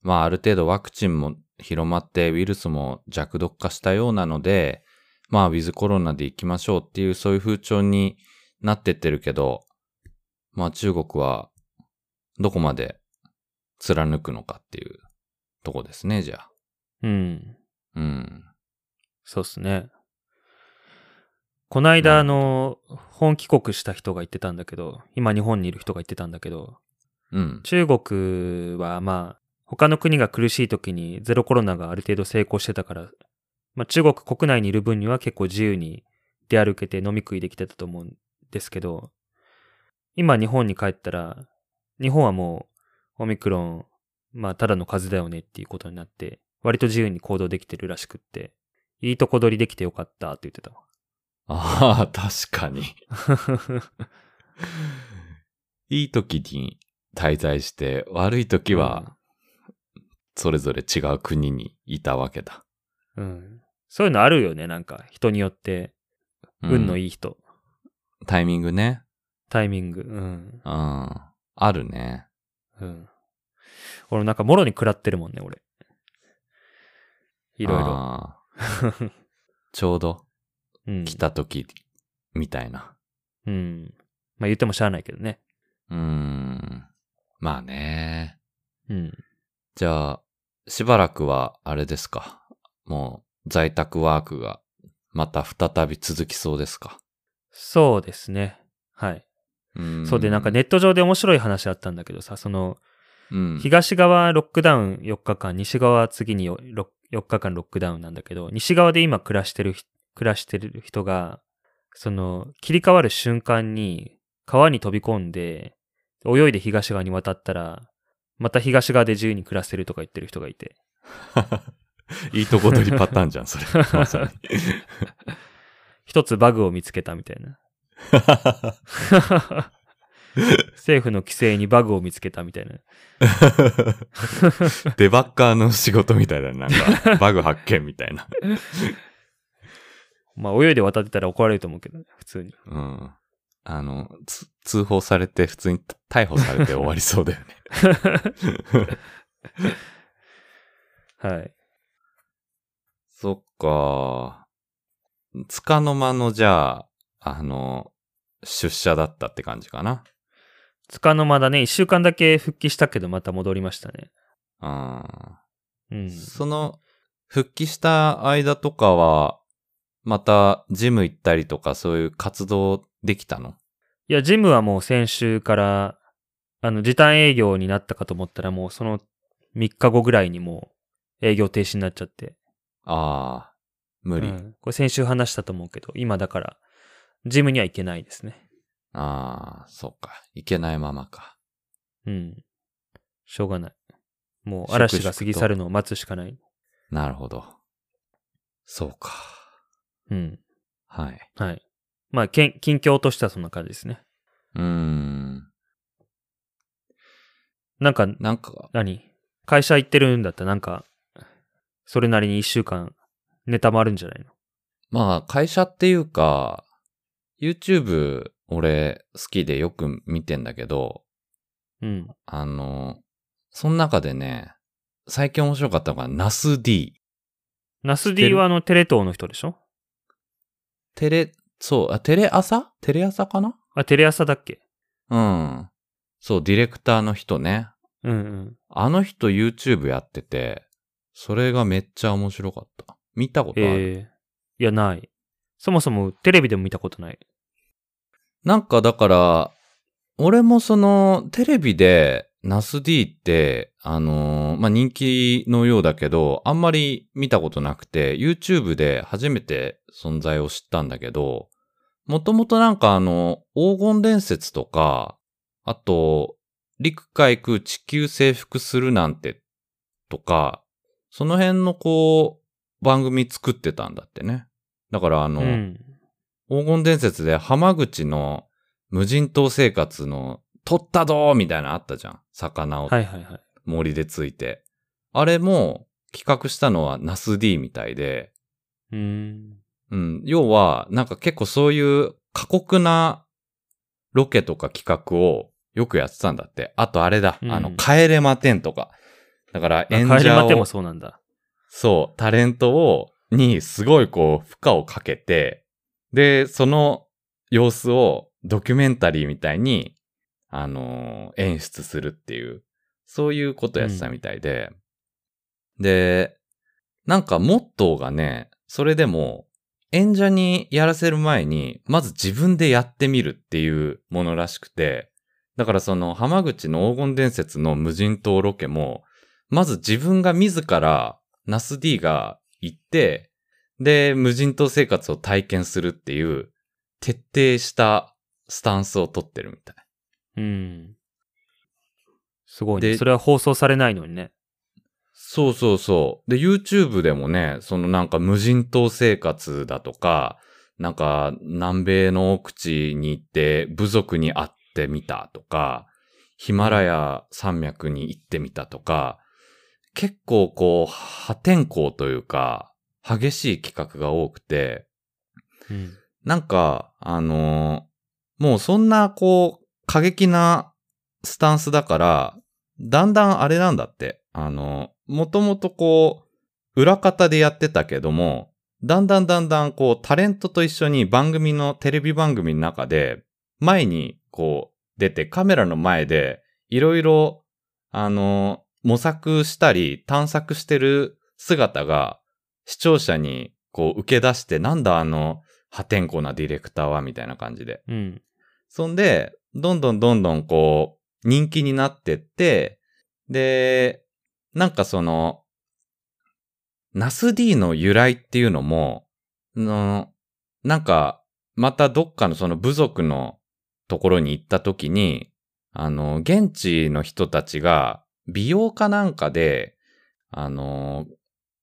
まあ、ある程度ワクチンも広まって、ウイルスも弱毒化したようなので、まあ、ウィズコロナで行きましょうっていう、そういう風潮になってってるけど、まあ、中国は、どこまで貫くのかっていうとこですね、じゃあ。うん。うん。そうっすね。こないだ、あの、本帰国した人が言ってたんだけど、今日本にいる人が言ってたんだけど、うん。中国はまあ、他の国が苦しい時にゼロコロナがある程度成功してたから、まあ中国国内にいる分には結構自由に出歩けて飲み食いできてたと思うんですけど、今日本に帰ったら、日本はもうオミクロン、まあただの風邪だよねっていうことになって、割と自由に行動できてるらしくって、いいとこ取りできてよかったって言ってたわ。ああ、確かに。*laughs* いい時に滞在して、悪い時は、それぞれ違う国にいたわけだ。うん。そういうのあるよね、なんか。人によって、運のいい。い人。タイミングね。タイミング。うん。うん。あるね。うん。俺なんかもろに食らってるもんね、俺。いろいろ。*laughs* ちょうどうん。来た時みたいな。うん。まあ言ってもしゃあないけどね。うーん。まあね。うん。じゃあ、しばらくはあれですか？もう在宅ワークがまた再び続きそうですか？そうですね。はい。うーんそうで、なんかネット上で面白い話あったんだけどさ、その、うん。東側ロックダウン4日間、西側は次に 4, 4日間ロックダウンなんだけど、西側で今暮らしてるひ、暮らしてる人が、その、切り替わる瞬間に川に飛び込んで、泳いで東側に渡ったら、また東側で自由に暮らせるとか言ってる人がいて。*laughs* いいとこ取りパターンじゃん、それ。まさに。*laughs* 一つバグを見つけたみたいな。*laughs* *laughs* 政府の規制にバグを見つけたみたいな。*laughs* デバッカーの仕事みたいだね。なんか、バグ発見みたいな。*laughs* まあ泳いで渡ってたら怒られると思うけどね、普通に。うん。あの、つ通報されて、普通に逮捕されて終わりそうだよね。はい。そっか。つかの間の、じゃあ、あの、出社だったって感じかな。つかの間だね、一週間だけ復帰したけどまた戻りましたね。あうん。その、復帰した間とかは、また、ジム行ったりとか、そういう活動できたの？いや、ジムはもう先週から、あの、時短営業になったかと思ったらもうその3日後ぐらいにもう営業停止になっちゃって。ああ、無理。うんこれ先週話したと思うけど、今だから、ジムには行けないですね。ああ、そっか。行けないままか。うん。しょうがない。もう嵐が過ぎ去るのを待つしかない。なるほど。そうか。うん。はい。はい。まあ、けん近況としてはそんな感じですね。うーん。なんか、なんか、何？会社行ってるんだったらなんか、それなりに一週間ネタもあるんじゃないの？まあ、会社っていうか、YouTube 俺好きでよく見てんだけど、うん。あの、その中でね、最近面白かったのが、ナス D。ナス D る？はあのテレ東の人でしょ？テレ、そう、あ、テレ朝？テレ朝かな？あ、テレ朝だっけ？うん。そう、ディレクターの人ね。うんうん。あの人 YouTube やってて、それがめっちゃ面白かった。見たことある、ええいや、ない。そもそもテレビでも見たことない。なんかだから、俺もその、テレビで、ナス D って、あのーまあ、人気のようだけど、あんまり見たことなくて、YouTube で初めて存在を知ったんだけど、もともとなんかあの、黄金伝説とか、あと、陸海空地球征服するなんて、とか、その辺のこう、番組作ってたんだってね。だからあの、うん。黄金伝説で浜口の無人島生活の取ったぞーみたいなのあったじゃん。魚をはいはいはい。森でついて。あれも企画したのはナス D みたいで、うーん。うん。要は、なんか結構そういう過酷なロケとか企画をよくやってたんだって。あとあれだ。うんあの、帰れまてんとか。だからあ演者を帰りまても、そうなんだ。そう、タレントを、にすごいこう、負荷をかけて、で、その様子をドキュメンタリーみたいに、あのー演出するっていう、そういうことやってたみたいで、で、なんかモットーがね、それでも、演者にやらせる前に、まず自分でやってみるっていうものらしくて、だからその浜口の黄金伝説の無人島ロケも、まず自分が自ら、ナス D が行って、で、無人島生活を体験するっていう、徹底したスタンスを取ってるみたい。うん。すごいね。でそれは放送されないのにね。そうそうそう。で、YouTube でもね、そのなんか無人島生活だとか、なんか南米の奥地に行って部族に会ってみたとか、ヒマラヤ山脈に行ってみたとか、結構こう破天荒というか、激しい企画が多くて、うん。なんか、あのーもうそんな、こう、過激なスタンスだから、だんだんあれなんだって。あのーもともとこう、裏方でやってたけども、だんだんだんだんこう、タレントと一緒に番組の、テレビ番組の中で、前にこう、出てカメラの前で、いろいろ、あのー模索したり、探索してる姿が、視聴者にこう、受け出して、なんだあの、破天荒なディレクターは、みたいな感じで。うん。そんで、どんどんどんどんこう、人気になってって、で、なんかその、ナス D の由来っていうのも、の、なんか、またどっかのその部族のところに行った時に、あの、現地の人たちが美容かなんかで、あの、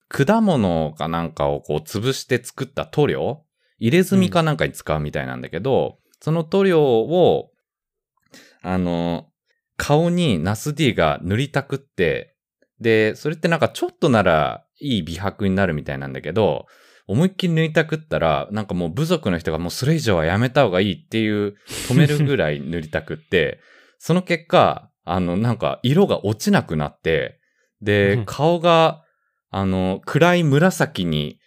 果物かなんかをこう潰して作った塗料？入れ墨かなんかに使うみたいなんだけど、うん、その塗料を、あの、顔にナス D が塗りたくって、で、それってなんかちょっとならいい美白になるみたいなんだけど、思いっきり塗りたくったら、なんかもう部族の人がもうそれ以上はやめた方がいいっていう止めるぐらい塗りたくって、その結果、あの、なんか色が落ちなくなって、で、顔が、あの、暗い紫に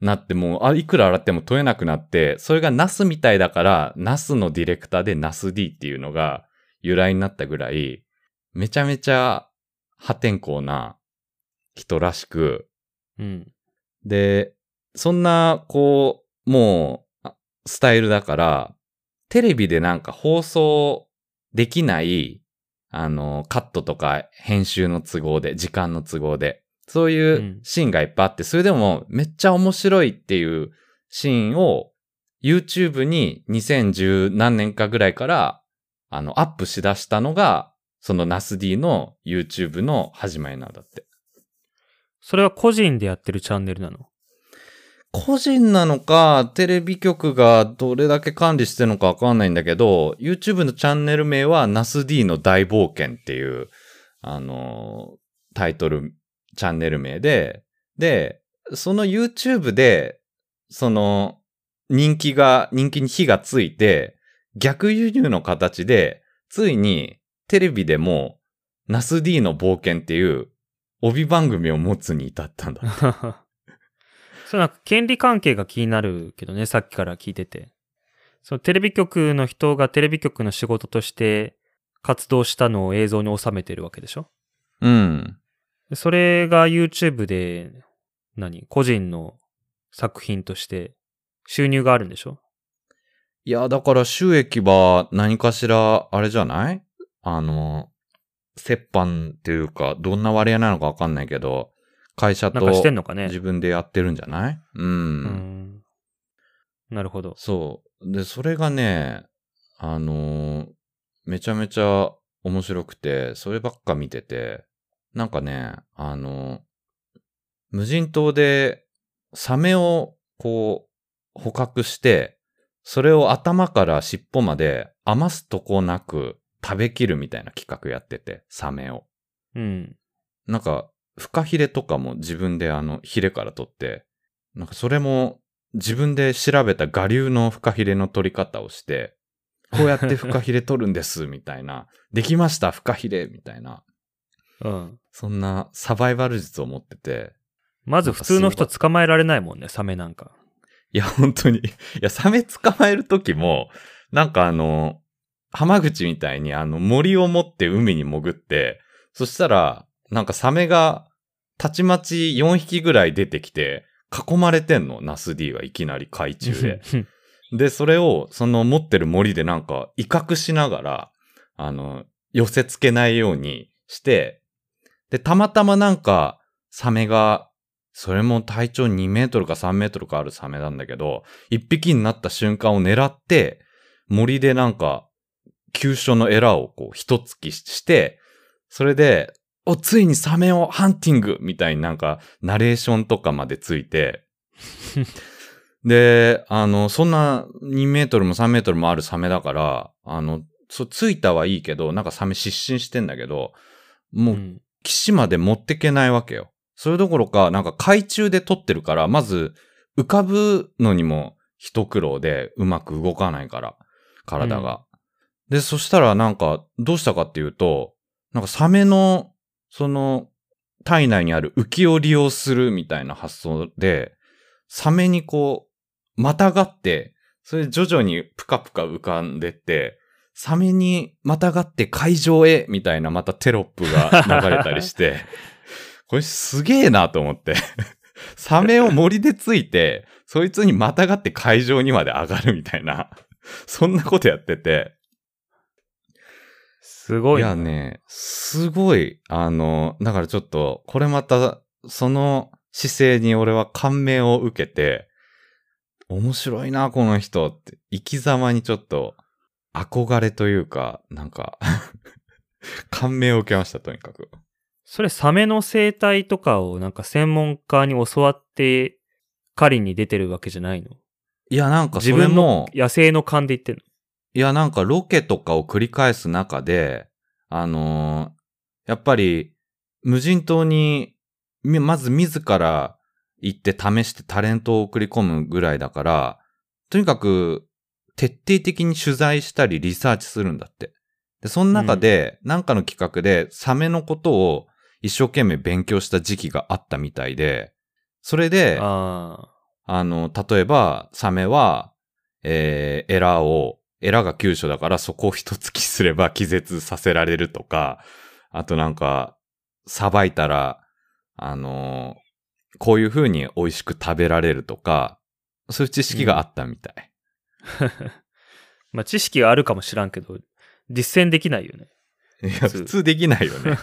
なってもう、あ、いくら洗っても取れなくなって、それがナスみたいだから、ナスのディレクターでナス D っていうのが由来になったぐらい、めちゃめちゃ破天荒な人らしく、うん。で、そんな、こう、もう、スタイルだから、テレビでなんか放送できない、あの、カットとか編集の都合で、時間の都合で、そういうシーンがいっぱいあって、うん、それでもめっちゃ面白いっていうシーンを YouTube に2010何年かぐらいから、あの、アップしだしたのが、そのナス D の YouTube の始まりなんだって。それは個人でやってるチャンネルなの？個人なのか、テレビ局がどれだけ管理してるのかわかんないんだけど、YouTube のチャンネル名はナス D の大冒険っていう、あの、タイトル、チャンネル名で、で、その YouTube で、その、人気が、人気に火がついて、逆輸入の形で、ついにテレビでも、ナス D の冒険っていう帯番組を持つに至ったんだ。*laughs* そうなんか権利関係が気になるけどね、さっきから聞いてて。そのテレビ局の人がテレビ局の仕事として活動したのを映像に収めてるわけでしょ？うん。それが YouTube で、何？個人の作品として収入があるんでしょ？いや、だから収益は何かしら、あれじゃない？あの、折半っていうか、どんな割合なのかわかんないけど、会社と自分でやってるんじゃない？うん。うんなるほど。そう。で、それがね、あのー、めちゃめちゃ面白くて、そればっか見てて、なんかね、あのー、無人島でサメをこう捕獲して、それを頭から尻尾まで余すとこなく食べきるみたいな企画やってて、サメを。うん。なんか、フカヒレとかも自分であの、ヒレから取って、なんかそれも自分で調べた我流のフカヒレの取り方をして、こうやってフカヒレ取るんです、みたいな。できました、フカヒレ、みたいな。*laughs* うん。そんなサバイバル術を持ってて。まず普通の人捕まえられないもんね、サメなんか。いや、本当に。いや、サメ捕まえるときも、なんかあの、浜口みたいにあの森を持って海に潜って、そしたら、なんかサメがたちまち4匹ぐらい出てきて、囲まれてんの、ナス D はいきなり海中で。*laughs* で、それを、その持ってる森でなんか威嚇しながら、あの、寄せ付けないようにして、で、たまたまなんか、サメが、それも体長2メートルか3メートルかあるサメなんだけど、1匹になった瞬間を狙って、森でなんか、急所のエラをこう、一突きして、それで、お、ついにサメをハンティング!みたいになんか、ナレーションとかまでついて、*laughs* で、あの、そんな2メートルも3メートルもあるサメだから、あの、そう、ついたはいいけど、なんかサメ失神してんだけど、もう、岸まで持ってけないわけよ。それどころか、なんか海中で撮ってるから、まず、浮かぶのにも一苦労でうまく動かないから、体が。うん、で、そしたらなんか、どうしたかっていうと、なんかサメのその体内にある浮きを利用するみたいな発想で、サメにこう、またがって、それで徐々にプカプカ浮かんでって、サメにまたがって海上へみたいなまたテロップが流れたりして、*laughs* これすげえなと思って。*laughs* サメを森でついて、そいつにまたがって海上にまで上がるみたいな、*laughs* そんなことやってて、すごいな。いやね、すごい、あの、だからちょっと、これまた、その姿勢に俺は感銘を受けて、面白いな、この人って、生き様にちょっと、憧れというか、なんか、*laughs* 感銘を受けました、とにかく。それ、サメの生態とかをなんか専門家に教わって、狩りに出てるわけじゃないの？いや、なんかそ自分れもの、野生の勘で言ってんの？いや、なんかロケとかを繰り返す中で、あのーやっぱり、無人島に、みまず自ら行って試してタレントを送り込むぐらいだから、とにかく、徹底的に取材したりリサーチするんだって。で、その中で、なんかの企画で、サメのことを一生懸命勉強した時期があったみたいで、それで、ああの、例えば、サメは、えー、エラを、エラが急所だからそこを一突きすれば気絶させられるとか、あとなんか、さばいたら、あのーこういう風に美味しく食べられるとか、そういう知識があったみたい。あ。*laughs* まあ、知識があるかもしらんけど、実践できないよね。いや、普通できないよね。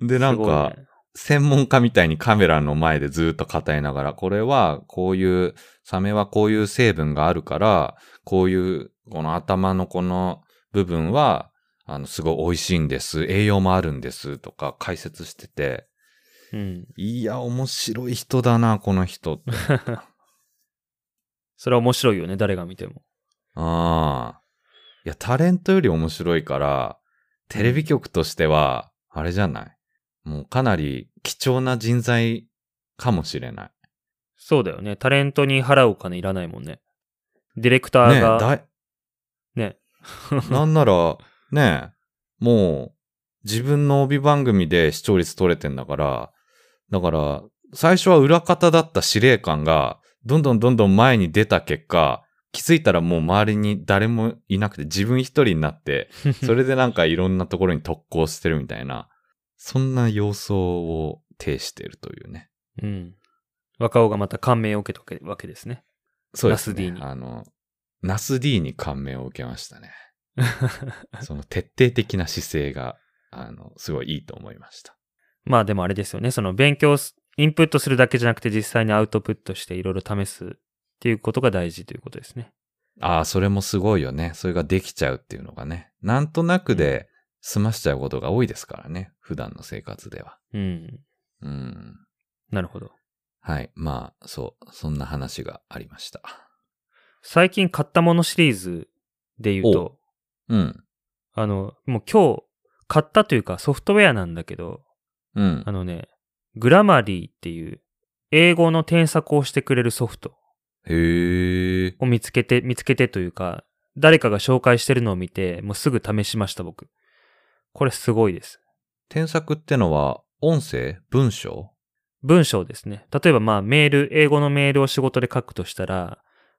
*laughs* で、なんか、ね専門家みたいにカメラの前でずっと語りながら、これはこういう、サメはこういう成分があるから、こういう、この頭のこの部分は、あの、すごい美味しいんです。栄養もあるんです。とか解説してて、うん。いや、面白い人だな、この人って。*laughs* それは面白いよね、誰が見ても。ああ。いや、タレントより面白いから、テレビ局としては、あれじゃない？もうかなり貴重な人材かもしれない。そうだよね。タレントに払うお金いらないもんね。ディレクターが、だい、ね。*laughs* なんなら、ねえ、もう、自分の帯番組で視聴率取れてんだから、だから、最初は裏方だった司令官が、どんどんどんどん前に出た結果、気づいたらもう周りに誰もいなくて自分一人になって、*laughs* それでなんかいろんなところに特攻してるみたいな、そんな様相を呈しているというね。うん。若尾がまた感銘を受けたわけですね。そうですね。ナス D にあの、ナス D に感銘を受けましたね。*laughs* その徹底的な姿勢が、あの、すごいいいと思いました。まあでもあれですよね。その勉強す、インプットするだけじゃなくて実際にアウトプットしていろいろ試すっていうことが大事ということですね。ああ、それもすごいよね。それができちゃうっていうのがね。なんとなくで済ましちゃうことが多いですからね。普段の生活では。うん。うん。なるほど。はい。まあ、そう。そんな話がありました。最近買ったものシリーズで言うと、うん。あの、もう今日買ったというかソフトウェアなんだけど、うんあ。のね、グラマリーっていう英語の添削をしてくれるソフトへえ。を見つけて、見つけてというか、誰かが紹介してるのを見て、もうすぐ試しました僕。これすごいです。添削ってのは、音声？文章？文章ですね。例えばまあメール、英語のメールを仕事で書くとしたら、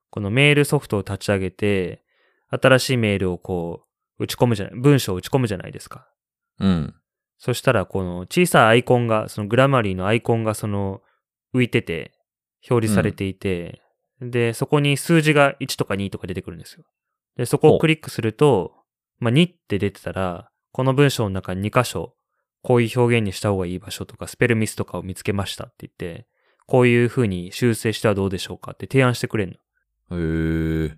このメールソフトを立ち上げて、新しいメールをこう、打ち込むじゃない、文章を打ち込むじゃないですか。うん。そしたらこの小さいアイコンが、そのグラマリーのアイコンがその浮いてて、表示されていて、で、そこに数字が1とか2とか出てくるんですよ。で、そこをクリックすると、まあ、2って出てたら、この文章の中に2箇所、こういう表現にした方がいい場所とか、スペルミスとかを見つけましたって言って、こういう風に修正してはどうでしょうかって提案してくれるの。へえ。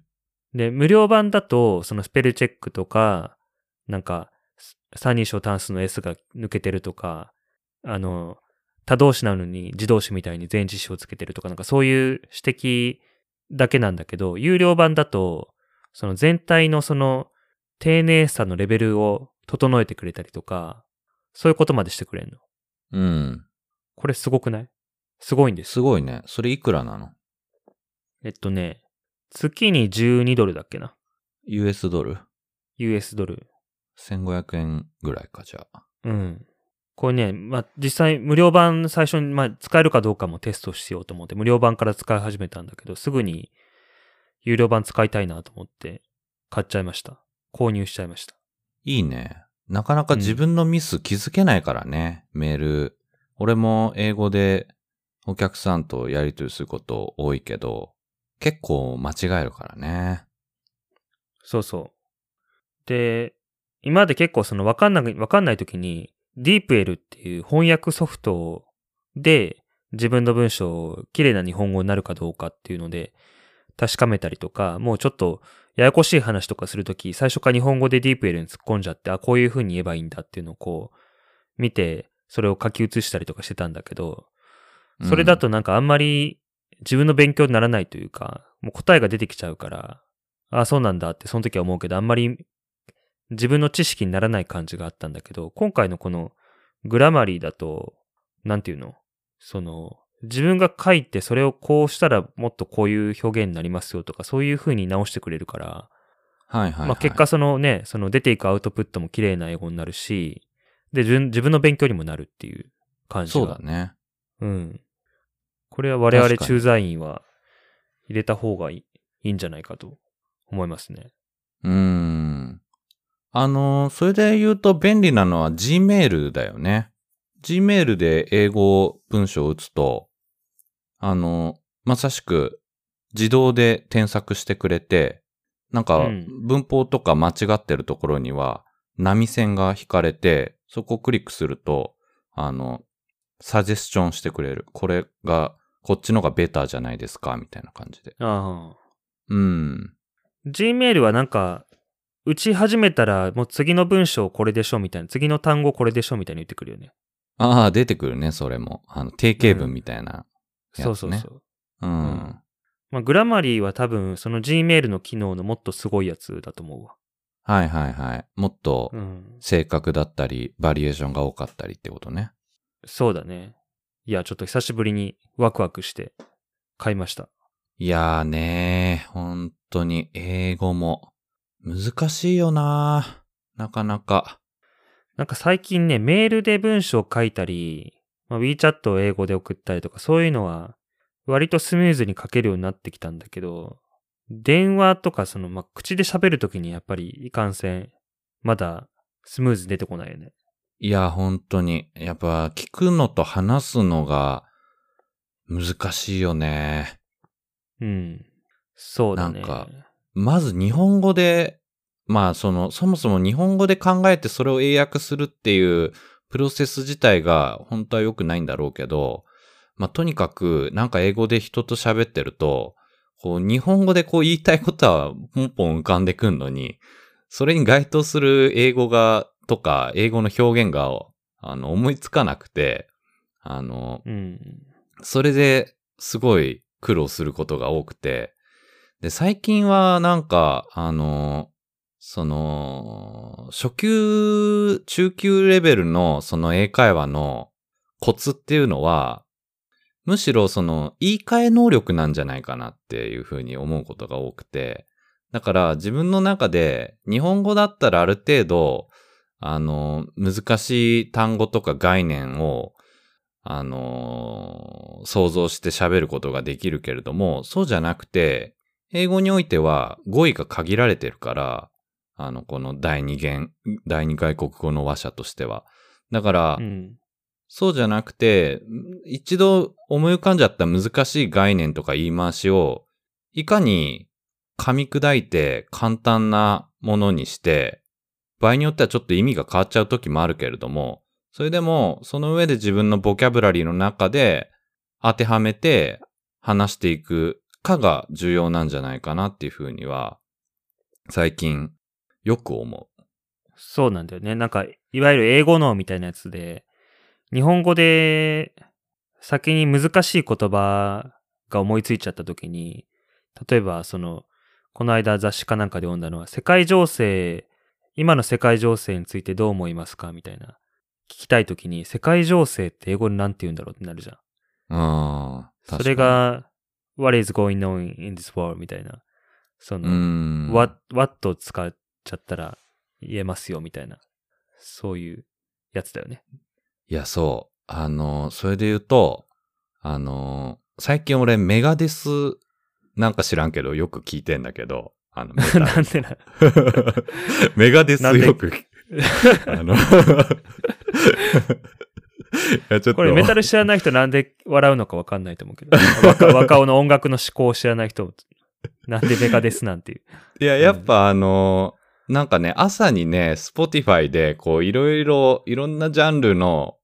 で、無料版だと、そのスペルチェックとか、なんか、三人称単数の S が抜けてるとか、あの、他動詞なのに自動詞みたいに前置詞をつけてるとか、なんかそういう指摘だけなんだけど、有料版だと、その全体のその丁寧さのレベルを整えてくれたりとか、そういうことまでしてくれるの。うん。これすごくない？すごいんです。すごいね。それいくらなの？えっとね、月に12ドルだっけな。?US ドル？US ドル。?1500 円ぐらいか、じゃあ。うん。これね、まあ、実際無料版最初に、まあ、使えるかどうかもテストしようと思って、無料版から使い始めたんだけど、すぐに有料版使いたいなと思って買っちゃいました。購入しちゃいました。いいね。なかなか自分のミス気づけないからね、メール。俺も英語でお客さんとやりとりすること多いけど、結構間違えるからね。そうそう。で、今まで結構そのわかんない、わかんない時に、DeepL っていう翻訳ソフトで自分の文章を綺麗な日本語になるかどうかっていうので確かめたりとか、もうちょっとややこしい話とかするとき、最初から日本語で DeepL に突っ込んじゃって、あ、こういう風に言えばいいんだっていうのをこう見て、それを書き写したりとかしてたんだけど、それだとなんかあんまり自分の勉強にならないというか、もう答えが出てきちゃうから、ああ、そうなんだってその時は思うけど、あんまり自分の知識にならない感じがあったんだけど、今回のこのグラマリーだと、なんていうの？その、自分が書いてそれをこうしたらもっとこういう表現になりますよとか、そういう風に直してくれるから、はいはい、はい。まあ結果そのね、その出ていくアウトプットも綺麗な英語になるし、で、自分の勉強にもなるっていう感じが。そうだね。うん。これは我々駐在員は入れた方がいいいいんじゃないかと思いますね。うーん。あの、それで言うと便利なのは Gmail だよね。Gmail で英語文章を打つと、あの、まさしく自動で添削してくれて、なんかうん文法とか間違ってるところには波線が引かれて、そこをクリックすると、あの、サジェスチョンしてくれる。これが、こっちのがベターじゃないですかみたいな感じで。ああ。うん。Gmail はなんか、打ち始めたらもう次の文章これでしょみたいな、次の単語これでしょみたいに言ってくるよね。ああ、出てくるね、それも。あの、定型文みたいな、やつねそうそうそう。うん。うんまあ、グラマリーは多分その Gmail の機能のもっとすごいやつだと思うわ。はいはいはい。もっとうん。正確だったり、バリエーションが多かったりってことね。そうだね。いや、ちょっと久しぶりにワクワクして買いました。いやーねー、本当に英語も難しいよなーなかなか。なんか最近ね、メールで文章を書いたり、まあ、WeChat を英語で送ったりとか、そういうのは割とスムーズに書けるようになってきたんだけど、電話とかその、まあ、口で喋るときにやっぱりいかんせん、まだスムーズに出てこないよね。いや、本当に。やっぱ聞くのと話すのが難しいよね。うん。そうだね。なんかまず日本語で、まあその、そもそも日本語で考えてそれを英訳するっていうプロセス自体が本当は良くないんだろうけど、まあとにかくなんか英語で人と喋ってると、こう日本語でこう言いたいことはポンポン浮かんでくんのに、それに該当する英語が、とか英語の表現が、あの、思いつかなくて、あの、うん。それですごい苦労することが多くて、で、最近はなんか、あの、その、初級、中級レベルのその英会話のコツっていうのは、むしろその言い換え能力なんじゃないかなっていうふうに思うことが多くて、だから自分の中で日本語だったらある程度、あの、難しい単語とか概念をあの想像して喋ることができるけれども、そうじゃなくて、英語においては語彙が限られてるから、あの、この第二言、第二外国語の話者としては。だから、うん。そうじゃなくて、一度思い浮かんじゃった難しい概念とか言い回しを、いかに噛み砕いて簡単なものにして、場合によってはちょっと意味が変わっちゃう時もあるけれども、それでも、その上で自分のボキャブラリーの中で当てはめて話していくかが重要なんじゃないかなっていうふうには、最近よく思そうなんだよね。なんか、いわゆる英語脳みたいなやつで、日本語で先に難しい言葉が思いついちゃった時に、例えばその、この間雑誌かなんかで読んだのは、世界情勢、今の世界情勢についてどう思いますかみたいな。聞きたい時に、世界情勢って英語でなんて言うんだろうってなるじゃん。う。うん。それが、what is going on in this world? みたいな。その、what, what を使っちゃったら言えますよみたいな。そういうやつだよね。いや、そう。あの、それで言うと、あの、最近俺メガデスなんか知らんけどよく聞いてんだけど、あの、*laughs* なんでな。*laughs* メガデスよく、*laughs* あの、これメタル知らない人なんで笑うのかわかんないと思うけど。若 *laughs* 若尾の音楽の思考を知らない人、なんでメガデスなんていう。いや、やっぱあの、なんかね、朝にね、Spotify で、こう、いろいろ、いろんなジャンルの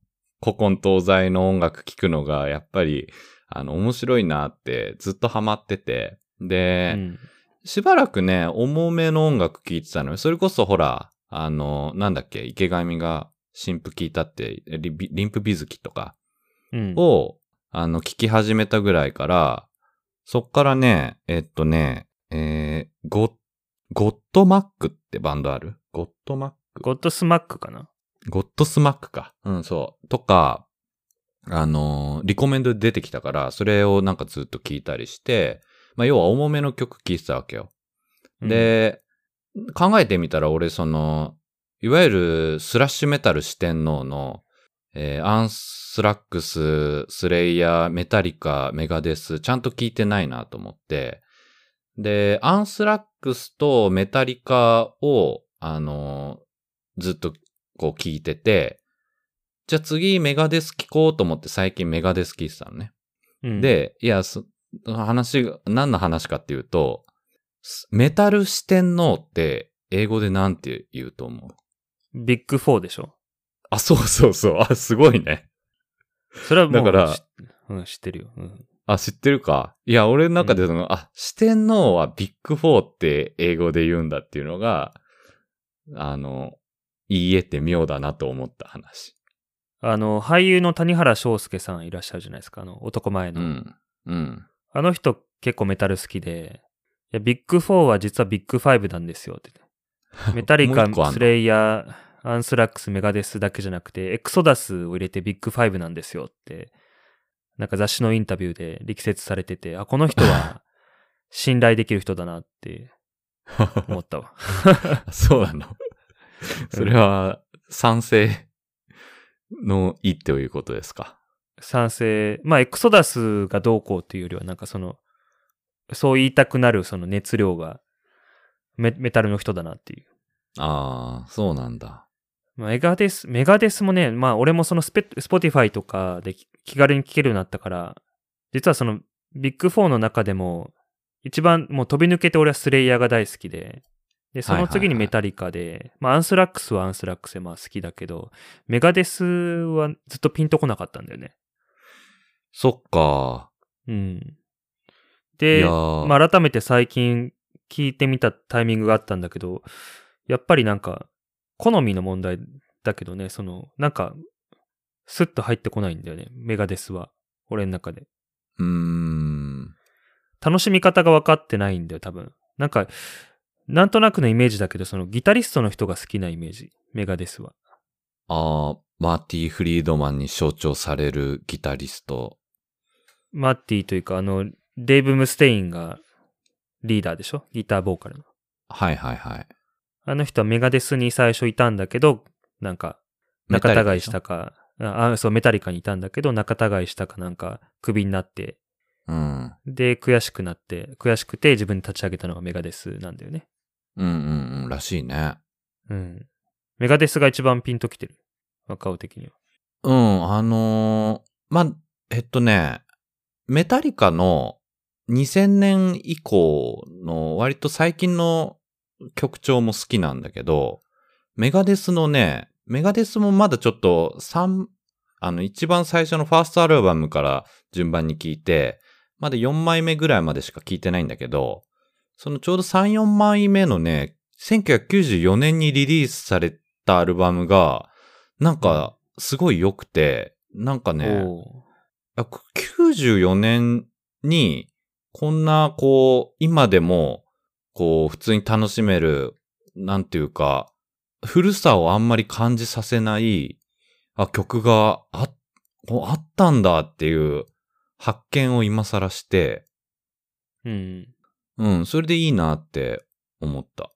古今東西の音楽聴くのが、やっぱり、あの、面白いなってずっとハマってて。で、うん。しばらくね、重めの音楽聴いてたのよ。それこそほら、あの、なんだっけ、池上が新譜聴いたって、リ、Limp Bizkit とかうん。を、あの、聴き始めたぐらいから、そっからね、えっとね、えー、ゴッ、 Godsmack ってバンドある？ Godsmack？Godsmack かな？ Godsmack か。うん、そう。とか、あのーリコメンドで出てきたから、それをなんかずっと聞いたりして、まあ、要は重めの曲聴いてたわけよ。で、考えてみたら俺その、いわゆるスラッシュメタル四天王の、えーアンスラックス、スレイヤー、メタリカ、メガデス、ちゃんと聞いてないなと思って、で、アンスラックスとメタリカを、あのーずっとこう聞いてて、じゃあ次 Megadeth 聞こうと思って最近 Megadeth 聞いてたのね。うん、で、いや、そ話が、何の話かっていうと、すメタル四天王って英語でなんて言うと思う？ビッグフォーでしょあ、そうそうそう。あ、すごいね。それはもう、だからしうん、知ってるよ。うん。あ、知ってるかいや、俺の中でその、あ、四天王はビッグフォーって英語で言うんだっていうのが、あの、言い得て妙だなと思った話。あの、俳優の谷原章介さんいらっしゃるじゃないですか。あの、男前の。うん。うん。あの人結構メタル好きで、いや、ビッグ4は実はビッグ5なんですよって。*laughs* メタリカスレイヤー、アンスラックス、メガデスだけじゃなくて、エクソダスを入れてビッグ5なんですよって、なんか雑誌のインタビューで力説されてて、あ、この人は *laughs* 信頼できる人だなって思ったわ。*laughs* そうなの。それは賛成の意ということですか？賛成。まあ、 Exodus がどうこうっていうよりは、なんかその、そう言いたくなるその熱量がメメタルの人だなっていう。ああ、そうなんだ。まあ Megadeth、Megadeth もね、まあ俺もそのスペ、 Spotify とかでき気軽に聴けるようになったから、実はそのビッグ4の中でも、一番もう飛び抜けて俺はスレイヤーが大好きで、で、その次にメタリカで、まあアンスラックスはアンスラックスでまあ好きだけど、メガデスはずっとピンとこなかったんだよね。そっか。うん。いで、まあ改めて最近聞いてみたタイミングがあったんだけど、やっぱりなんか、好みの問題だけどね、その、なんか、スッと入ってこないんだよね、メガデスは。俺の中で。うーん。楽しみ方が分かってないんだよ、多分。なんか、なんとなくのイメージだけど、そのギタリストの人が好きなイメージ、メガデスは。ああ、マーティ・フリードマンに象徴されるギタリスト。マッティというか、あの、デイブ・ムステインがリーダーでしょ？ギターボーカルの。はいはいはい。あの人はメガデスに最初いたんだけど、なんか、仲違いしたか、ああ、そう、メタリカにいたんだけど、仲違いしたかなんか、クビになって、うん。で、悔しくなって、悔しくて自分で立ち上げたのがメガデスなんだよね。うんうんうん。らしいね。うん。メガデスが一番ピンときてる。若尾的には。うん、あのーま、えっとね、メタリカの2000年以降の割と最近の曲調も好きなんだけど、メガデスのね、メガデスもまだちょっと3、あの一番最初のファーストアルバムから順番に聴いて、まだ4枚目ぐらいまでしか聴いてないんだけど、そのちょうど3、4枚目のね、1994年にリリースされたアルバムが、なんか、すごい良くて、なんかね、おーあく94年に、こんな、こう、今でも、こう、普通に楽しめる、なんていうか、古さをあんまり感じさせない、あ、曲があ、こうあったんだっていう発見を今更して、うん。うん、それでいいなって思った。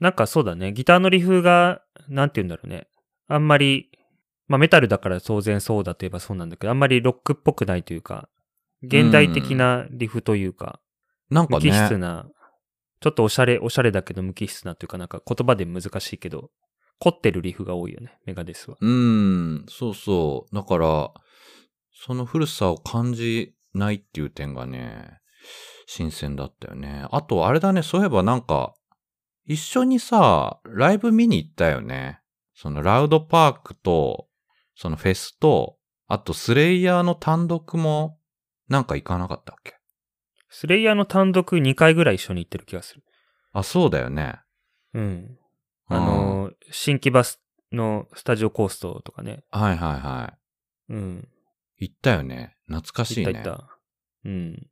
なんかそうだね。ギターのリフが、なんて言うんだろうね。あんまり、まあメタルだから当然そうだといえばそうなんだけど、あんまりロックっぽくないというか、現代的なリフというか、なんか無機質ね、な、ちょっとおしゃれ、おしゃれだけど無機質なというか、なんか言葉で難しいけど、凝ってるリフが多いよね、メガデスは。うん、そうそう。だから、その古さを感じないっていう点がね、新鮮だったよね。あと、あれだね、そういえばなんか、一緒にさ、ライブ見に行ったよね。そのラウドパークと、そのフェスと、あとスレイヤーの単独も、なんか行かなかったっけ？スレイヤーの単独2回ぐらい一緒に行ってる気がする。あ、そうだよね。うん。あのー、新木バスのスタジオコーストとかね。はいはいはうん。い。行ったよね。懐かしいね。行った行った。うん。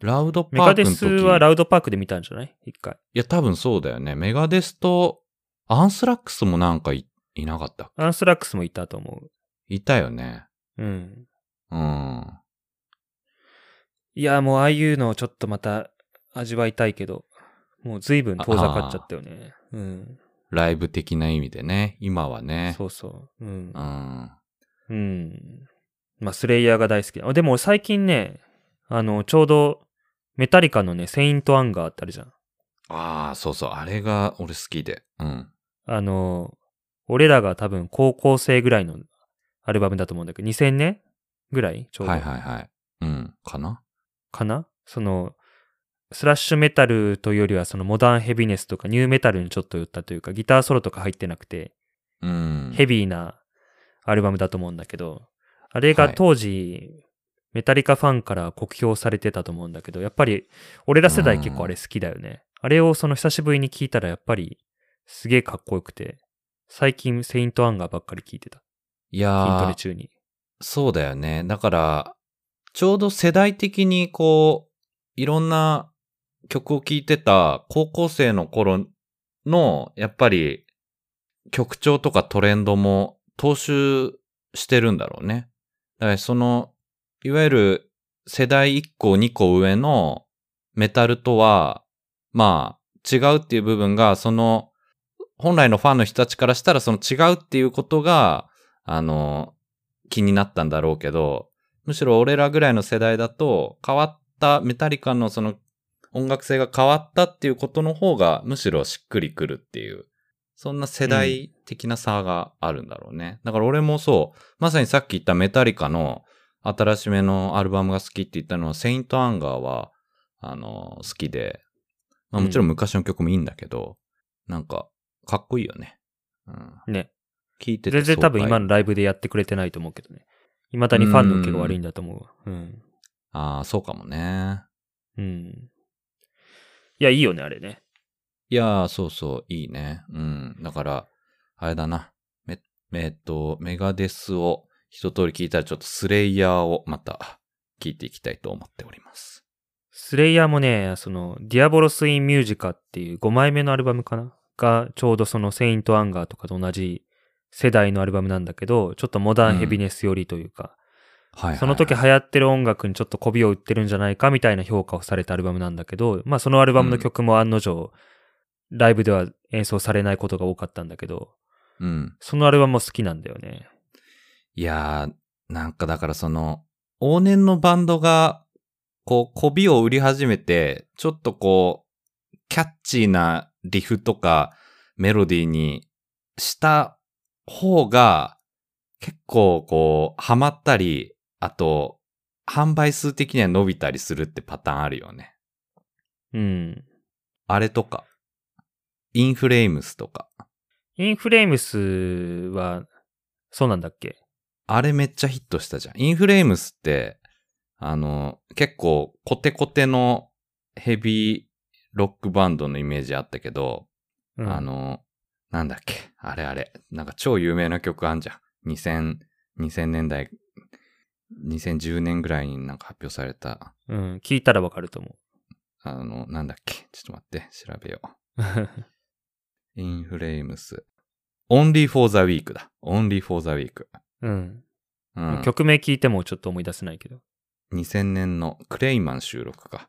ラウドパークの時スはラウドパークで見たんじゃない？一回。いや、多分そうだよね。メガデスと、アンスラックスもなんかいいなかった。アンスラックスもいたと思いたよね。う。うん。うん。いや、もうああいうのをちょっとまた味わいたいけど、もう随分遠ざかっちゃったよね。うん。ライブ的な意味でね。今はね。そうそう。うんう。ん。うん。まあ、 Slayer が大好きだ。あでも俺最近ね、あの、ちょうど、 Metallica のね、 St. Anger ってあるじゃん。ああ、そうそう。あれが俺好きで。うん。あの、俺らが多分高校生ぐらいのアルバムだと思うんだけど、2000年ぐらいちょうど。はいはいはい。うん。かなかな？その、スラッシュメタルというよりはその modern heaviness とか nu metal にちょっと寄ったというか、ギターソロとか入ってなくて、うん。ヘビーなアルバムだと思うんだけど、あれが当時、メタリカファンから酷評されてたと思うんだけど、やっぱり俺ら世代結構あれ好きだよね。あれをその久しぶりに聞いたらやっぱりすげえかっこよくて、最近セイントアンガーばっかり聞いてた。い筋トやー、レ中に。そうだよね。だから、ちょうど世代的にこう、いろんな曲を聴いてた高校生の頃の、やっぱり曲調とかトレンドも踏襲してるんだろうね。だからその、いわゆる世代1個2個上のメタルとは、まあ違うっていう部分が、その、本来のファンの人たちからしたらその違うっていうことが、あの、気になったんだろうけど、むしろ俺らぐらいの世代だと、変わった、メタリカのその音楽性が変わったっていうことの方が、むしろしっくりくるっていう、そんな世代的な差があるんだろうね。だから俺もそう、まさにさっき言ったメタリカの新しめのアルバムが好きって言ったのは、セイントアンガーは、あの、好きで、まあもちろん昔の曲もいいんだけど、なんか、かっこいいよね。うん。ね。聞いてて全然多分今のライブでやってくれてないと思うけどね。未だにファンの受けが悪いんだと思うわ。うん。ああ、そうかもね。うん。いや、いいよね、あれね。いやー、そうそう、いいね。うん。だから、あれだな。め、えっと、 Megadeth を一通り聞いたらちょっと Slayer をまた聞いていきたいと思っております。 Slayer もね、その、 Diabolus in Musica っていう5枚目のアルバムかな？が、ちょうどその、 St. Anger とかと同じ世代のアルバムなんだけど、ちょっと modern heaviness 寄りというか。その時流行ってる音楽にちょっと媚びを売ってるんじゃないかみたいな評価をされたアルバムなんだけど、まあそのアルバムの曲も案の定、ライブでは演奏されないことが多かったんだけど、うん。そのアルバムも好きなんだよね。いやー、なんかだからその、往年のバンドが、こう、媚びを売り始めて、ちょっとこう、キャッチーなリフとかメロディーにした方が、結構こう、ハマったり、あと、販売数的には伸びたりするってパターンあるよね。うん。あれとか、インフレームスとか、インフレームスは、そうなんだっけ？あれめっちゃヒットしたじゃん。インフレームスって、あの、結構コテコテのヘビーロックバンドのイメージあったけど、うんあの、なんだっけ、あれあれ、なんか超有名な曲あんじゃん。2000、2000年代、2010年ぐらいになんか発表された、うん、聞いたらわかると思あの、なんだっけ、ちょっと待って、調べよう。う。インフレームス。Only for the Week だ。Only for the Week。うん。うん。曲名聞いてもちょっと思い出せないけど。2000年のクレイマン収録か。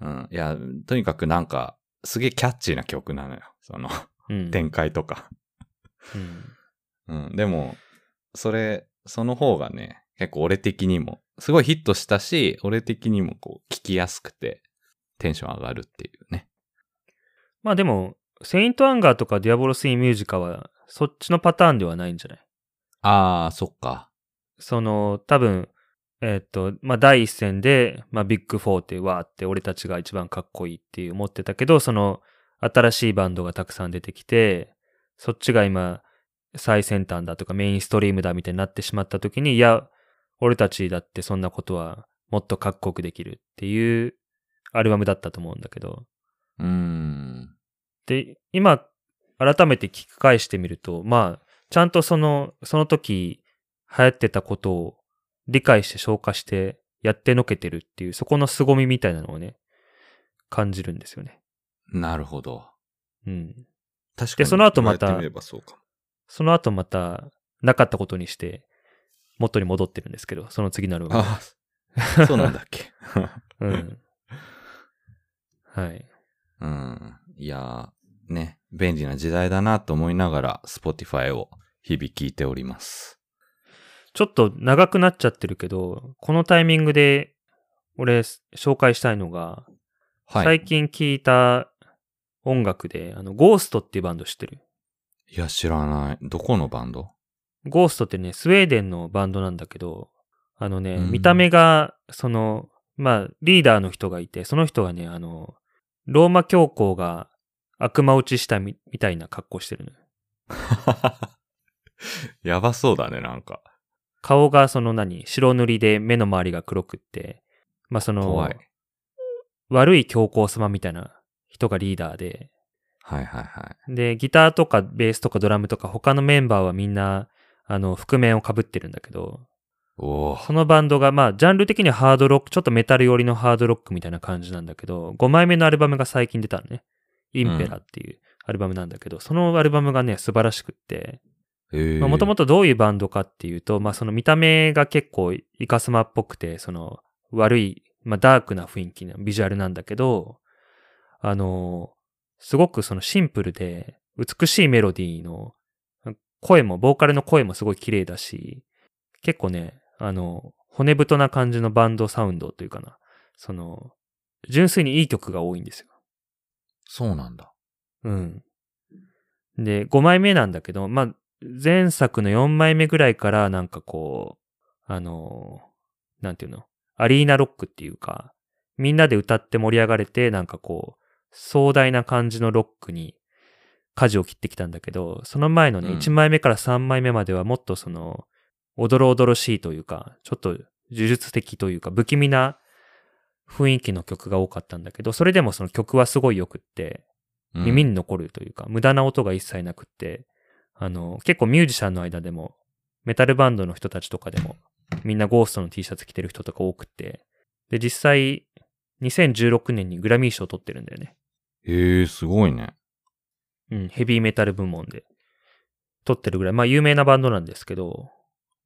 うん。いや、とにかくなんか、すげえキャッチーな曲なのよ。その、うん。展開とか。うん。うん。でも、それ、その方がね、結構俺的にも、すごいヒットしたし、俺的にもこう、聞きやすくて、テンション上がるっていうね。まあでも、 St. Anger とか Diabolus in Musica は、そっちのパターンではないんじゃない？あー、そっか。その、多分、えーっと、まあ第一線で、まあビッグフォーってわーって俺たちが一番かっこいいって思ってたけど、その、新しいバンドがたくさん出てきて、そっちが今、最先端だとかメインストリームだみたいになってしまった時に、いや、俺たちだってそんなことはもっとかっこよくできるっていうアルバムだったと思うんだけど。うーん。で、今、改めて聞き返してみると、まあ、ちゃんとその、その時流行ってたことを理解して消化してやってのけてるっていう、そこの凄みみたいなのをね、感じるんですよね。なるほど。うん。確でその後またそうかも。その後また、なかったことにして、元に戻ってるんですけど、その次のアルバム。ああ、そうなんだっけ。うん。*laughs* はい。うん。いやー、ね、便利な時代だなと思いながら、Spotify を日々聞いております。ちょっと長くなっちゃってるけど、このタイミングで、俺、紹介したいのが、はい。最近聞いた音楽で、あの、ゴーストっていうバンド知ってる？いや、知らない。どこのバンド？ゴーストってね、スウェーデンのバンドなんだけど、あのね、うん見た目が、その、まあ、リーダーの人がいて、その人がね、あの、ローマ教皇が悪魔打ちしたみみたいな格好してるのよ。*laughs* やばそうだね、なんか。顔がその何、白塗りで目の周りが黒くって、まあその怖い、。悪い教皇様みたいな人がリーダーで、はいはいはい。で、ギターとかベースとかドラムとか他のメンバーはみんな、あの、覆面を被ってるんだけど、おーそのバンドが、まあ、ジャンル的にはハードロック、ちょっとメタル寄りのハードロックみたいな感じなんだけど、5枚目のアルバムが最近出たのね。インペラっていうアルバムなんだけど、そのアルバムがね、素晴らしくって、へもともと。とどういうバンドかっていうと、まあその見た目が結構イカスマっぽくて、その悪い、まあダークな雰囲気のビジュアルなんだけど、あの、すごくそのシンプルで美しいメロディーの声も、ボーカルの声もすごい綺麗だし、結構ね、あの、骨太な感じのバンドサウンドというかな、その、純粋にいい曲が多いんですよ。そうなんだ。うん。で、5枚目なんだけど、まあ、前作の4枚目ぐらいからなんかこう、あの、なんていうの、アリーナロックっていうか、みんなで歌って盛り上がれて、なんかこう、壮大な感じのロックに舵を切ってきたんだけど、その前のね、うん1枚目から3枚目まではもっとその、おどろおどろしいというか、ちょっと呪術的というか、不気味な雰囲気の曲が多かったんだけど、それでもその曲はすごい良くって、うん耳に残るというか、無駄な音が一切なくって、あの、結構ミュージシャンの間でも、メタルバンドの人たちとかでも、みんなゴーストの T シャツ着てる人とか多くって、で、実際、2016年にグラミー賞を取ってるんだよね。へえ、すごいね。うん、ヘビーメタル部門で。取ってるぐらい、まあ有名なバンドなんですけど、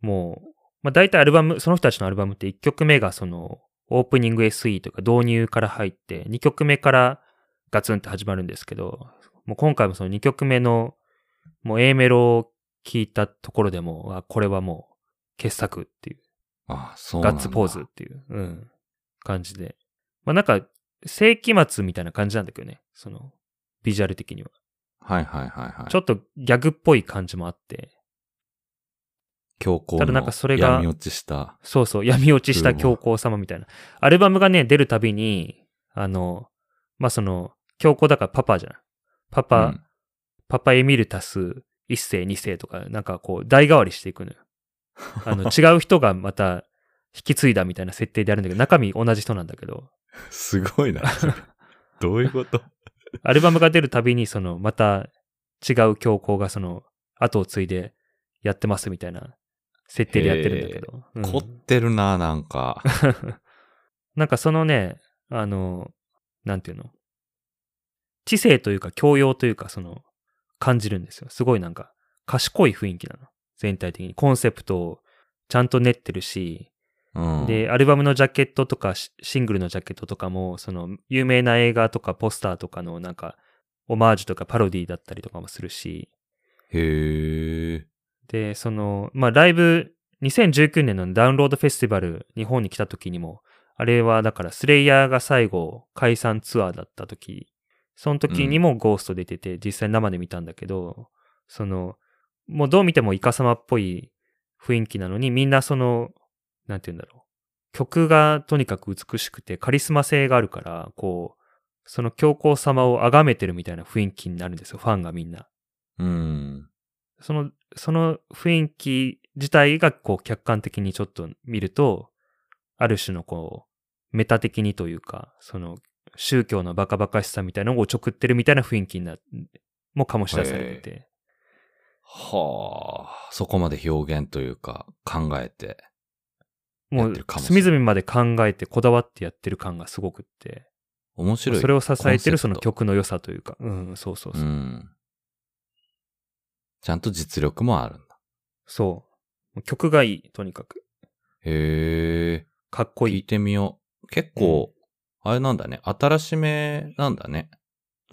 もう、まあ大体アルバム、その人たちのアルバムって1曲目がその、オープニング SE とか導入から入って、2曲目からガツンって始まるんですけど、もう今回もその2曲目の、もう A メロを聞いたところでも、あこれはもう傑作っていう、あそうなんだ。ガッツポーズっていう、うん、感じで。まあなんか、世紀末みたいな感じなんだけどね、その、ビジュアル的には。はいはいはいはい。ちょっとギャグっぽい感じもあって、強行ただなんのかそれが闇落ちした。そうそう、闇落ちした教皇様みたいな。アルバムがね、出るたびに、あの、まあ、その、教皇だからパパじゃん。パパ、うんパパエミルタス一世二世とか、なんかこう、代替わりしていくのよ。あの、*laughs* 違う人がまた引き継いだみたいな設定であるんだけど、中身同じ人なんだけど、すごいな。どういうこと？アルバムが出るたびに、その、また違う教皇がその、後を継いでやってますみたいな設定でやってるんだけど。うん凝ってるな、なんか。*laughs* なんかそのね、あの、なんていうの？知性というか教養というかその感じるんですよ。すごいなんか賢い雰囲気なの。全体的に。コンセプトをちゃんと練ってるし、うん。で、アルバムのジャケットとかシシングルのジャケットとかも、その有名な映画とかポスターとかのなんかオマージュとかパロディだったりとかもするし、へえ。で、その、まあ、ライブ、2019年のダウンロードフェスティバル、日本に来た時にも、あれはだからスレイヤーが最後解散ツアーだった時、その時にもゴースト出てて、実際生で見たんだけど、その、もうどう見てもイカ様っぽい雰囲気なのに、みんなその、なんて言うんだろう。曲がとにかく美しくてカリスマ性があるから、こう、その教皇様を崇めてるみたいな雰囲気になるんですよ、ファンがみんな。うん。その、その雰囲気自体がこう客観的にちょっと見ると、ある種のこう、メタ的にというか、その宗教のバカバカしさみたいなのをおちょくってるみたいな雰囲気にな、も醸し出されてて。はあ、そこまで表現というか考えて。もう隅々まで考えてこだわってやってる感がすごくって。面白い。それを支えてるその曲の良さというか。うん、そうそうそう。うん。ちゃんと実力もあるんだ。そう。曲がいい、とにかく。へえ。かっこいい。聞いてみよう。結構、あれなんだね。新しめなんだね。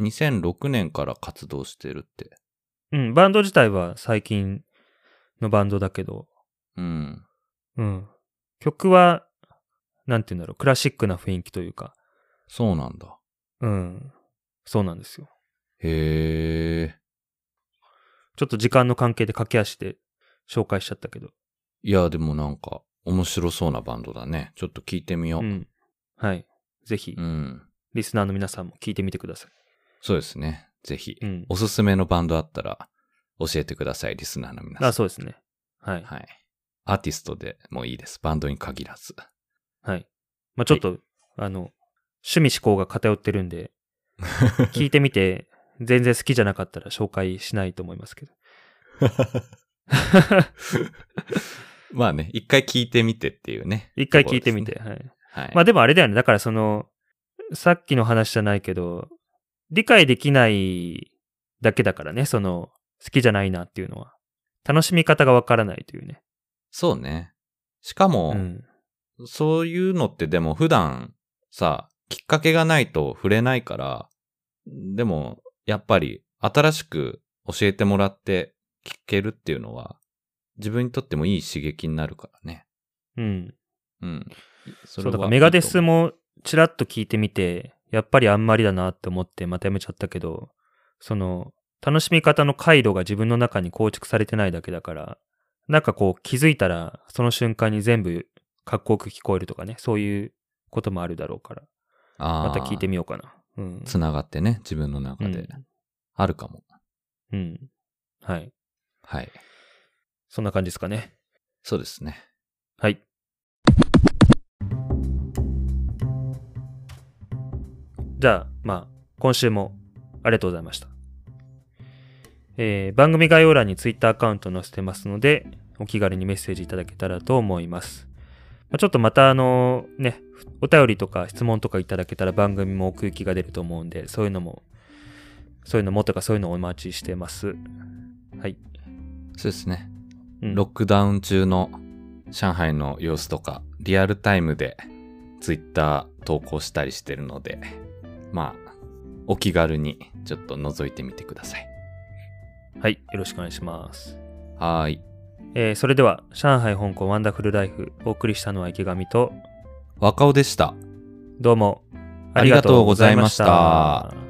2006年から活動してるって。うん、バンド自体は最近のバンドだけど、うん。うん。曲は、なんて言うんだろう、クラシックな雰囲気というか、そうなんだ。うん。そうなんですよ。へえ。ちょっと時間の関係で駆け足で紹介しちゃったけど。いや、でもなんか、面白そうなバンドだね。ちょっと聞いてみよう。うん。はい。ぜひう、ん。リスナーの皆さんも聞いてみてください。そうですね。ぜひ、うんおすすめのバンドあったら、教えてください、リスナーの皆さん。あ、そうですね。はい。はい。アーティストでもいいです。バンドに限らず。はい。まあちょっと、あの、趣味思考が偏ってるんで、*laughs* 聞いてみて、全然好きじゃなかったら紹介しないと思いますけど。*laughs* まあね、一回聞いてみてっていうね。一回聞いてみて、ね。はい。はい。まあでもあれだよね。だからその、さっきの話じゃないけど、理解できないだけだからね、その、好きじゃないなっていうのは。楽しみ方がわからないというね。そうね。しかも、うん。そういうのってでも普段さ、きっかけがないと触れないから、でも、やっぱり新しく教えてもらって聞けるっていうのは、自分にとってもいい刺激になるからね。うん。うん。そそう、だからメガデスもちらっと聞いてみて、やっぱりあんまりだなって思ってまたやめちゃったけど、その、楽しみ方の回路が自分の中に構築されてないだけだから、なんかこう気づいたら、その瞬間に全部かっこよく聞こえるとかね、そういうこともあるだろうから、ままた聞いてみようかな。うん。つながってね、自分の中で。あるかも。うん。うん。はい。はい。そんな感じですかね。そうですね。はい。じゃあ、まあ、今週もありがとうございました。えー番組概要欄に Twitter アカウント載せてますので、お気軽にメッセージいただけたらと思います。まあ、ちょっとまたあのね、お便りとか質問とかいただけたら番組も奥行きが出ると思うんで、そういうのも、そういうのもとかそういうのをお待ちしてます。はい。そうですね。うんロックダウン中の上海の様子とか、リアルタイムでツイッター投稿したりしてるので、まあ、お気軽にちょっと覗いてみてください。はい。よろしくお願いします。はーい。えーそれでは、上海、香港、ワンダフルライフ、お送りしたのは池上と、若尾でした。どうもありがとうございました